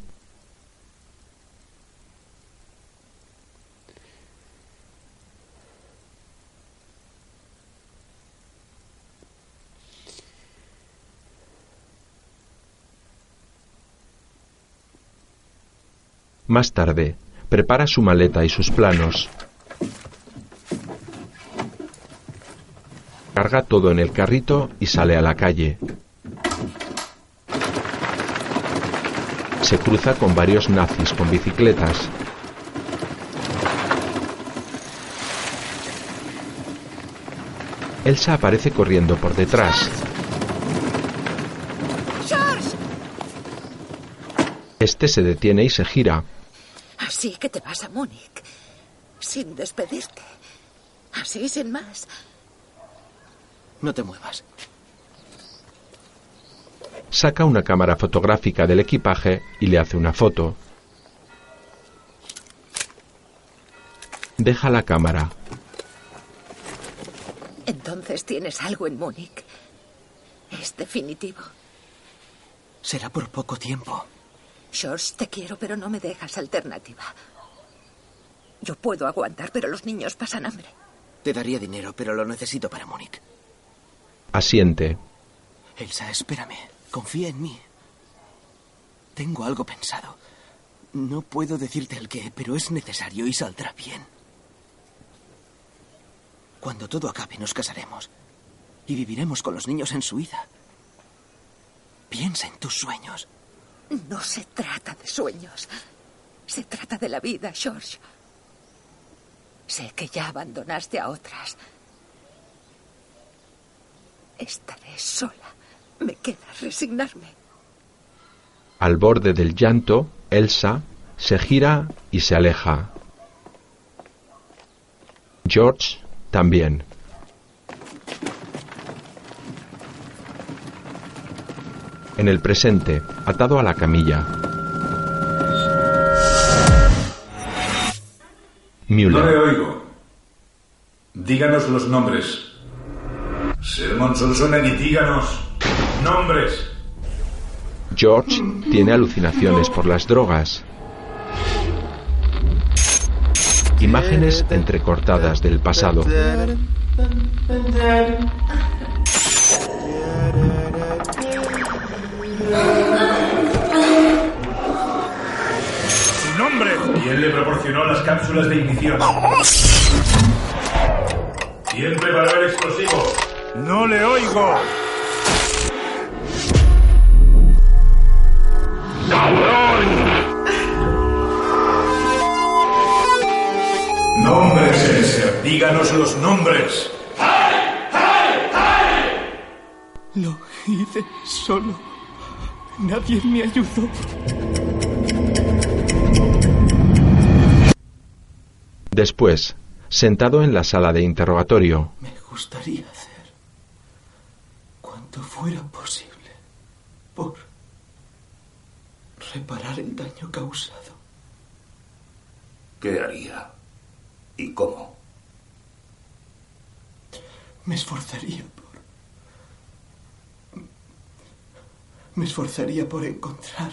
Más tarde, prepara su maleta y sus planos. Carga todo en el carrito y sale a la calle. Se cruza con varios nazis con bicicletas. Elsa aparece corriendo por detrás. Este se detiene y se gira. Así que te vas a Múnich. Sin despedirte. Así, sin más. No te muevas. Saca una cámara fotográfica del equipaje y le hace una foto. Deja la cámara. Entonces tienes algo en Múnich. Es definitivo. Será por poco tiempo. George, te quiero, pero no me dejas alternativa. Yo puedo aguantar, pero los niños pasan hambre. Te daría dinero, pero lo necesito para Múnich. Asiente. Elsa, espérame. Confía en mí. Tengo algo pensado. No puedo decirte el qué, pero es necesario y saldrá bien. Cuando todo acabe, nos casaremos. Y viviremos con los niños en Suiza. Piensa en tus sueños. No se trata de sueños. Se trata de la vida, George. Sé que ya abandonaste a otras. Estaré sola. Me queda resignarme. Al borde del llanto, Elsa se gira y se aleja. George también. En el presente, atado a la camilla. No Müller. le oigo. Díganos los nombres. Sermon Solsonen y díganos nombres. George tiene alucinaciones por las drogas. Imágenes entrecortadas del pasado. Su nombre. ¿Quién le proporcionó las cápsulas de ignición? ¿Quién preparó el explosivo? No le oigo. Nombres, Elser. Díganos los nombres. Lo hice solo. Nadie me ayudó. Después, sentado en la sala de interrogatorio, Me gustaría hacer cuanto fuera posible por reparar el daño causado. ¿Qué haría? ¿Y cómo? Me esforzaría Me esforzaría por encontrar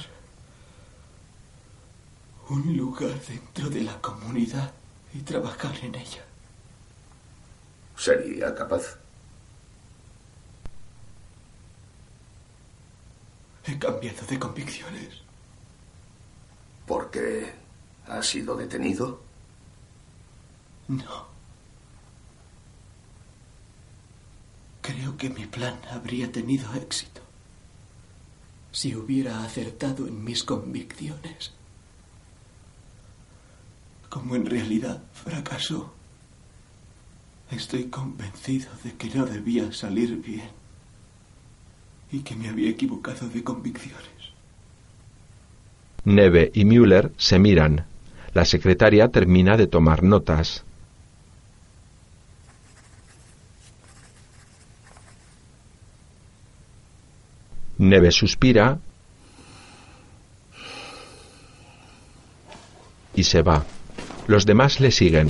un lugar dentro de la comunidad y trabajar en ella. ¿Sería capaz? He cambiado de convicciones. ¿Por qué ha sido detenido? No. Creo que mi plan habría tenido éxito si hubiera acertado en mis convicciones. Como en realidad fracasó, estoy convencido de que no debía salir bien y que me había equivocado de convicciones. Neve y Müller se miran. La secretaria termina de tomar notas. Neve suspira y se va. Los demás le siguen.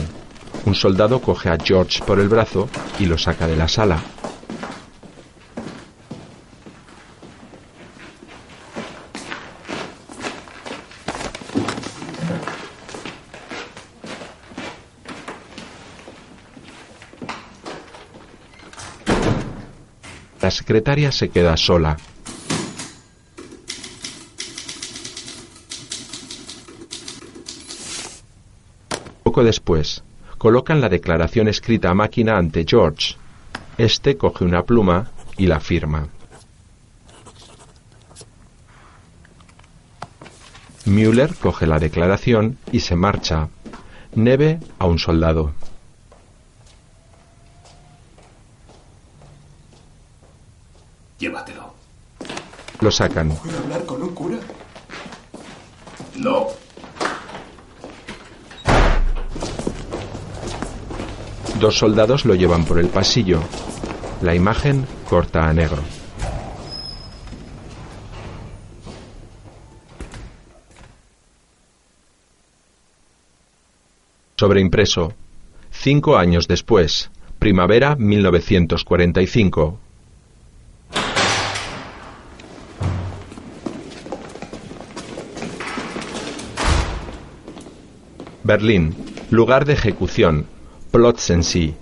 Un soldado coge a George por el brazo y lo saca de la sala. La secretaria se queda sola. Poco después, colocan la declaración escrita a máquina ante George. Este coge una pluma y la firma. Müller coge la declaración y se marcha. Neve a un soldado. Llévatelo. Lo sacan. ¿Puedo hablar con un cura? No. Dos soldados lo llevan por el pasillo. La imagen corta a negro. Sobreimpreso. Cinco años después. Primavera 1945. Berlín. Lugar de ejecución. Plötzensee.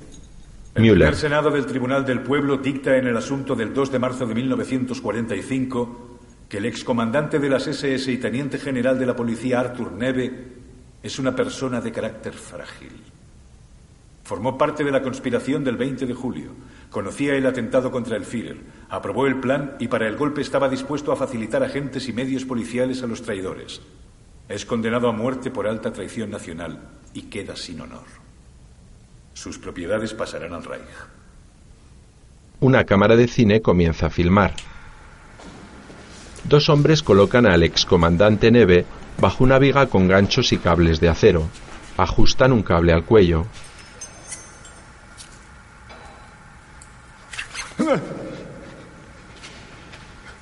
El Müller. primer Senado del Tribunal del Pueblo dicta en el asunto del 2 de marzo de 1945 que el excomandante de las SS y teniente general de la policía Arthur Neve es una persona de carácter frágil. Formó parte de la conspiración del 20 de julio. Conocía el atentado contra el Führer. Aprobó el plan y para el golpe estaba dispuesto a facilitar agentes y medios policiales a los traidores. Es condenado a muerte por alta traición nacional y queda sin honor. Sus propiedades pasarán al Reich. Una cámara de cine comienza a filmar. Dos hombres colocan al excomandante Neve bajo una viga con ganchos y cables de acero. Ajustan un cable al cuello.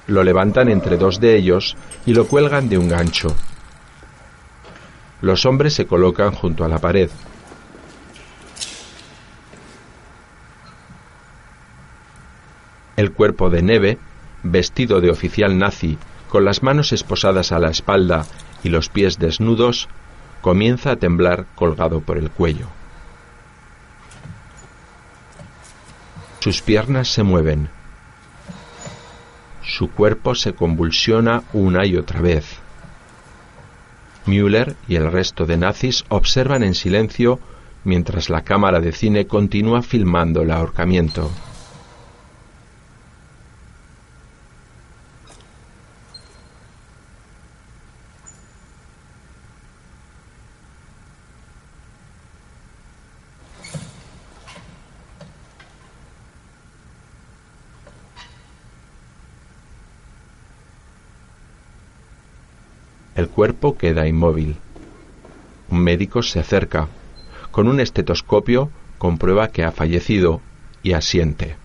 Lo levantan entre dos de ellos y lo cuelgan de un gancho. Los hombres se colocan junto a la pared. El cuerpo de Neve, vestido de oficial nazi, con las manos esposadas a la espalda y los pies desnudos, comienza a temblar colgado por el cuello. Sus piernas se mueven. Su cuerpo se convulsiona una y otra vez. Müller y el resto de nazis observan en silencio mientras la cámara de cine continúa filmando el ahorcamiento. El cuerpo queda inmóvil. Un médico se acerca. Con un estetoscopio comprueba que ha fallecido y asiente.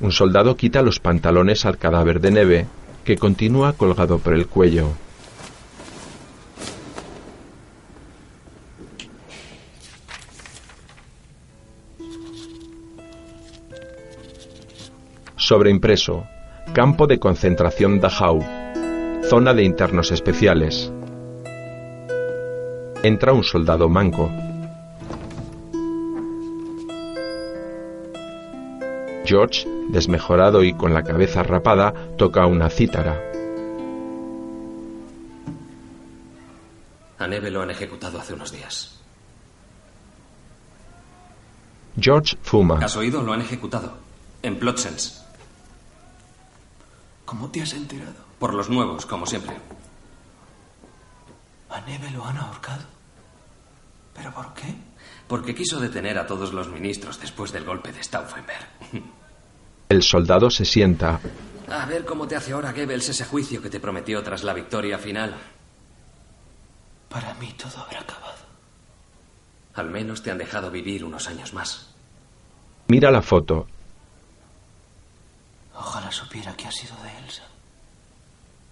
Un soldado quita los pantalones al cadáver de Neve, que continúa colgado por el cuello. Sobreimpreso. Campo de concentración Dachau. Zona de internos especiales. Entra un soldado manco. George, desmejorado y con la cabeza rapada, toca una cítara. A Neve lo han ejecutado hace unos días. George fuma. ¿Has oído? Lo han ejecutado. En Plotzens. ¿Cómo te has enterado? Por los nuevos, como siempre. A Neve lo han ahorcado. ¿Pero por qué? Porque quiso detener a todos los ministros después del golpe de Stauffenberg. El soldado se sienta. A ver cómo te hace ahora Goebbels ese juicio que te prometió tras la victoria final. Para mí todo habrá acabado. Al menos te han dejado vivir unos años más. Mira la foto. Ojalá supiera que ha sido de Elsa.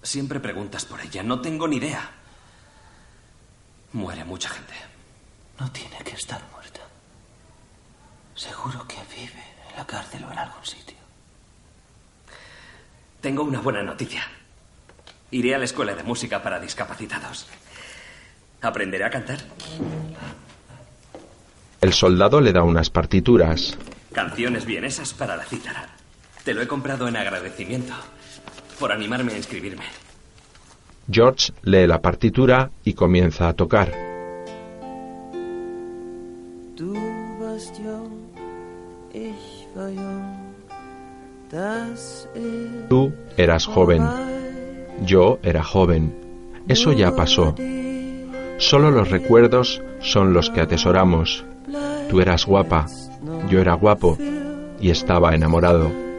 Siempre preguntas por ella. No tengo ni idea. Muere mucha gente. No tiene que estar muerta. Seguro que vive en la cárcel o en algún sitio. Tengo una buena noticia. Iré a la escuela de música para discapacitados. ¿Aprenderé a cantar? El soldado le da unas partituras. Canciones vienesas para la cítara. Te lo he comprado en agradecimiento por animarme a inscribirme. George lee la partitura y comienza a tocar. Du warst jung, ich war jung, das ist Tú eras joven. Yo era joven. Eso ya pasó. Solo los recuerdos son los que atesoramos. Tú eras guapa, yo era guapo y estaba enamorado.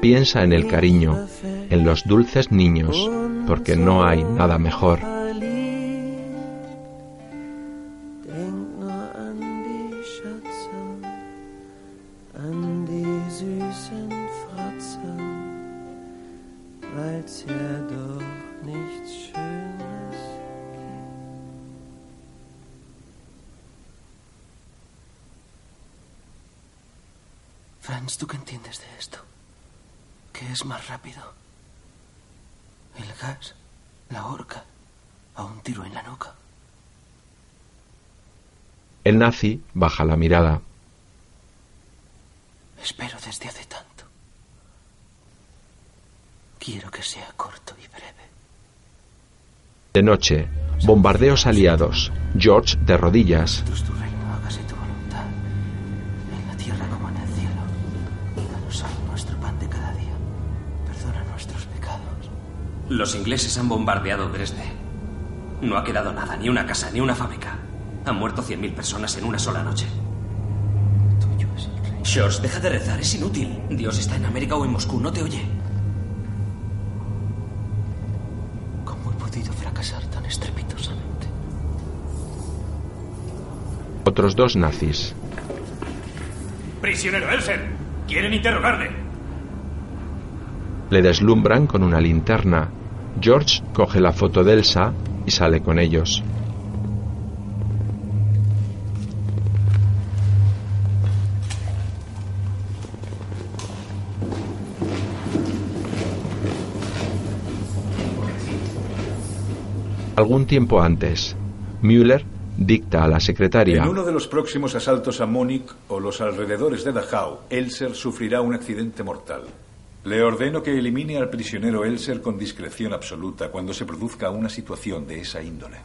Piensa en el cariño, en los dulces niños, porque no hay nada mejor. Nazi baja la mirada. Espero desde hace tanto. Quiero que sea corto y breve. De noche, bombardeos aliados. George de rodillas. Tu reino, hágase tu voluntad. En la tierra como en el cielo. Danos hoy nuestro pan de cada día. Perdona nuestros pecados. Los ingleses han bombardeado Dresde. No ha quedado nada, ni una casa, ni una fábrica. Han muerto 100.000 personas en una sola noche. George, deja de rezar, es inútil. Dios está en América o en Moscú, no te oye. ¿Cómo he podido fracasar tan estrepitosamente? Otros dos nazis. Prisionero Elsen, quieren interrogarle. Le deslumbran con una linterna. George coge la foto de Elsa y sale con ellos. Algún tiempo antes, Müller dicta a la secretaria. En uno de los próximos asaltos a Múnich o los alrededores de Dachau, Elser sufrirá un accidente mortal. Le ordeno que elimine al prisionero Elser con discreción absoluta cuando se produzca una situación de esa índole.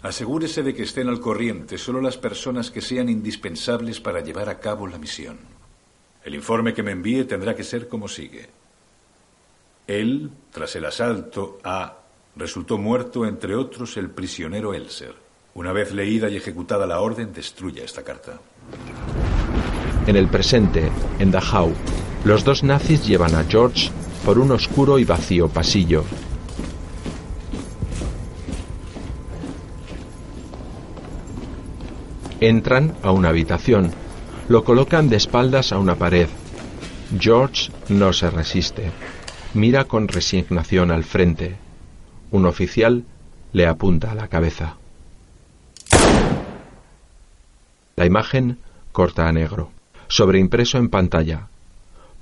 Asegúrese de que estén al corriente solo las personas que sean indispensables para llevar a cabo la misión. El informe que me envíe tendrá que ser como sigue. Él, tras el asalto a, resultó muerto, entre otros, el prisionero Elser. Una vez leída y ejecutada la orden, destruya esta carta. En el presente, en Dachau, los dos nazis llevan a George por un oscuro y vacío pasillo. Entran a una habitación. Lo colocan de espaldas a una pared. George no se resiste. Mira con resignación al frente. Un oficial le apunta a la cabeza. La imagen corta a negro. sobreimpreso en pantalla.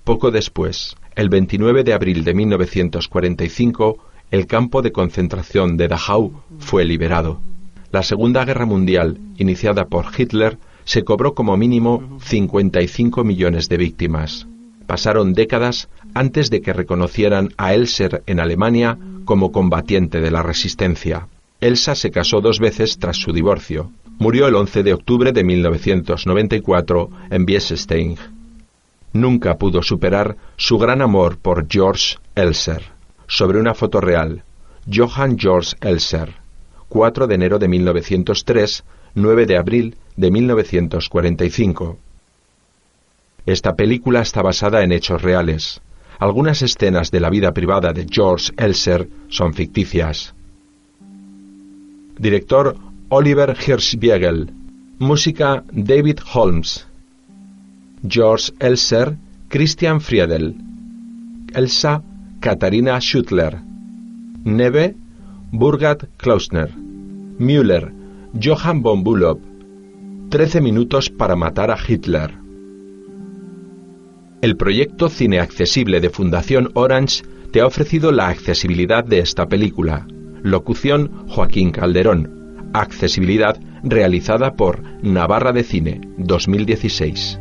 Poco después, el 29 de abril de 1945, el campo de concentración de Dachau fue liberado. La Segunda Guerra Mundial, iniciada por Hitler, se cobró como mínimo 55 millones de víctimas. Pasaron décadas antes de que reconocieran a Elser en Alemania como combatiente de la resistencia. Elsa se casó dos veces tras su divorcio. Murió el 11 de octubre de 1994 en Biesestein. Nunca pudo superar su gran amor por George Elser. Sobre una foto real, Johann George Elser, 4 de enero de 1903, 9 de abril de 1945. Esta película está basada en hechos reales. Algunas escenas de la vida privada de George Elser son ficticias. Director Oliver Hirschbiegel. Música David Holmes. George Elser, Christian Friedel. Elsa, Katharina Schuttler. Neve, Burgat Klausner. Müller, Johann von Bülow. Trece minutos para matar a Hitler. El proyecto Cine Accesible de Fundación Orange te ha ofrecido la accesibilidad de esta película. Locución Joaquín Calderón. Accesibilidad realizada por Navarra de Cine 2016.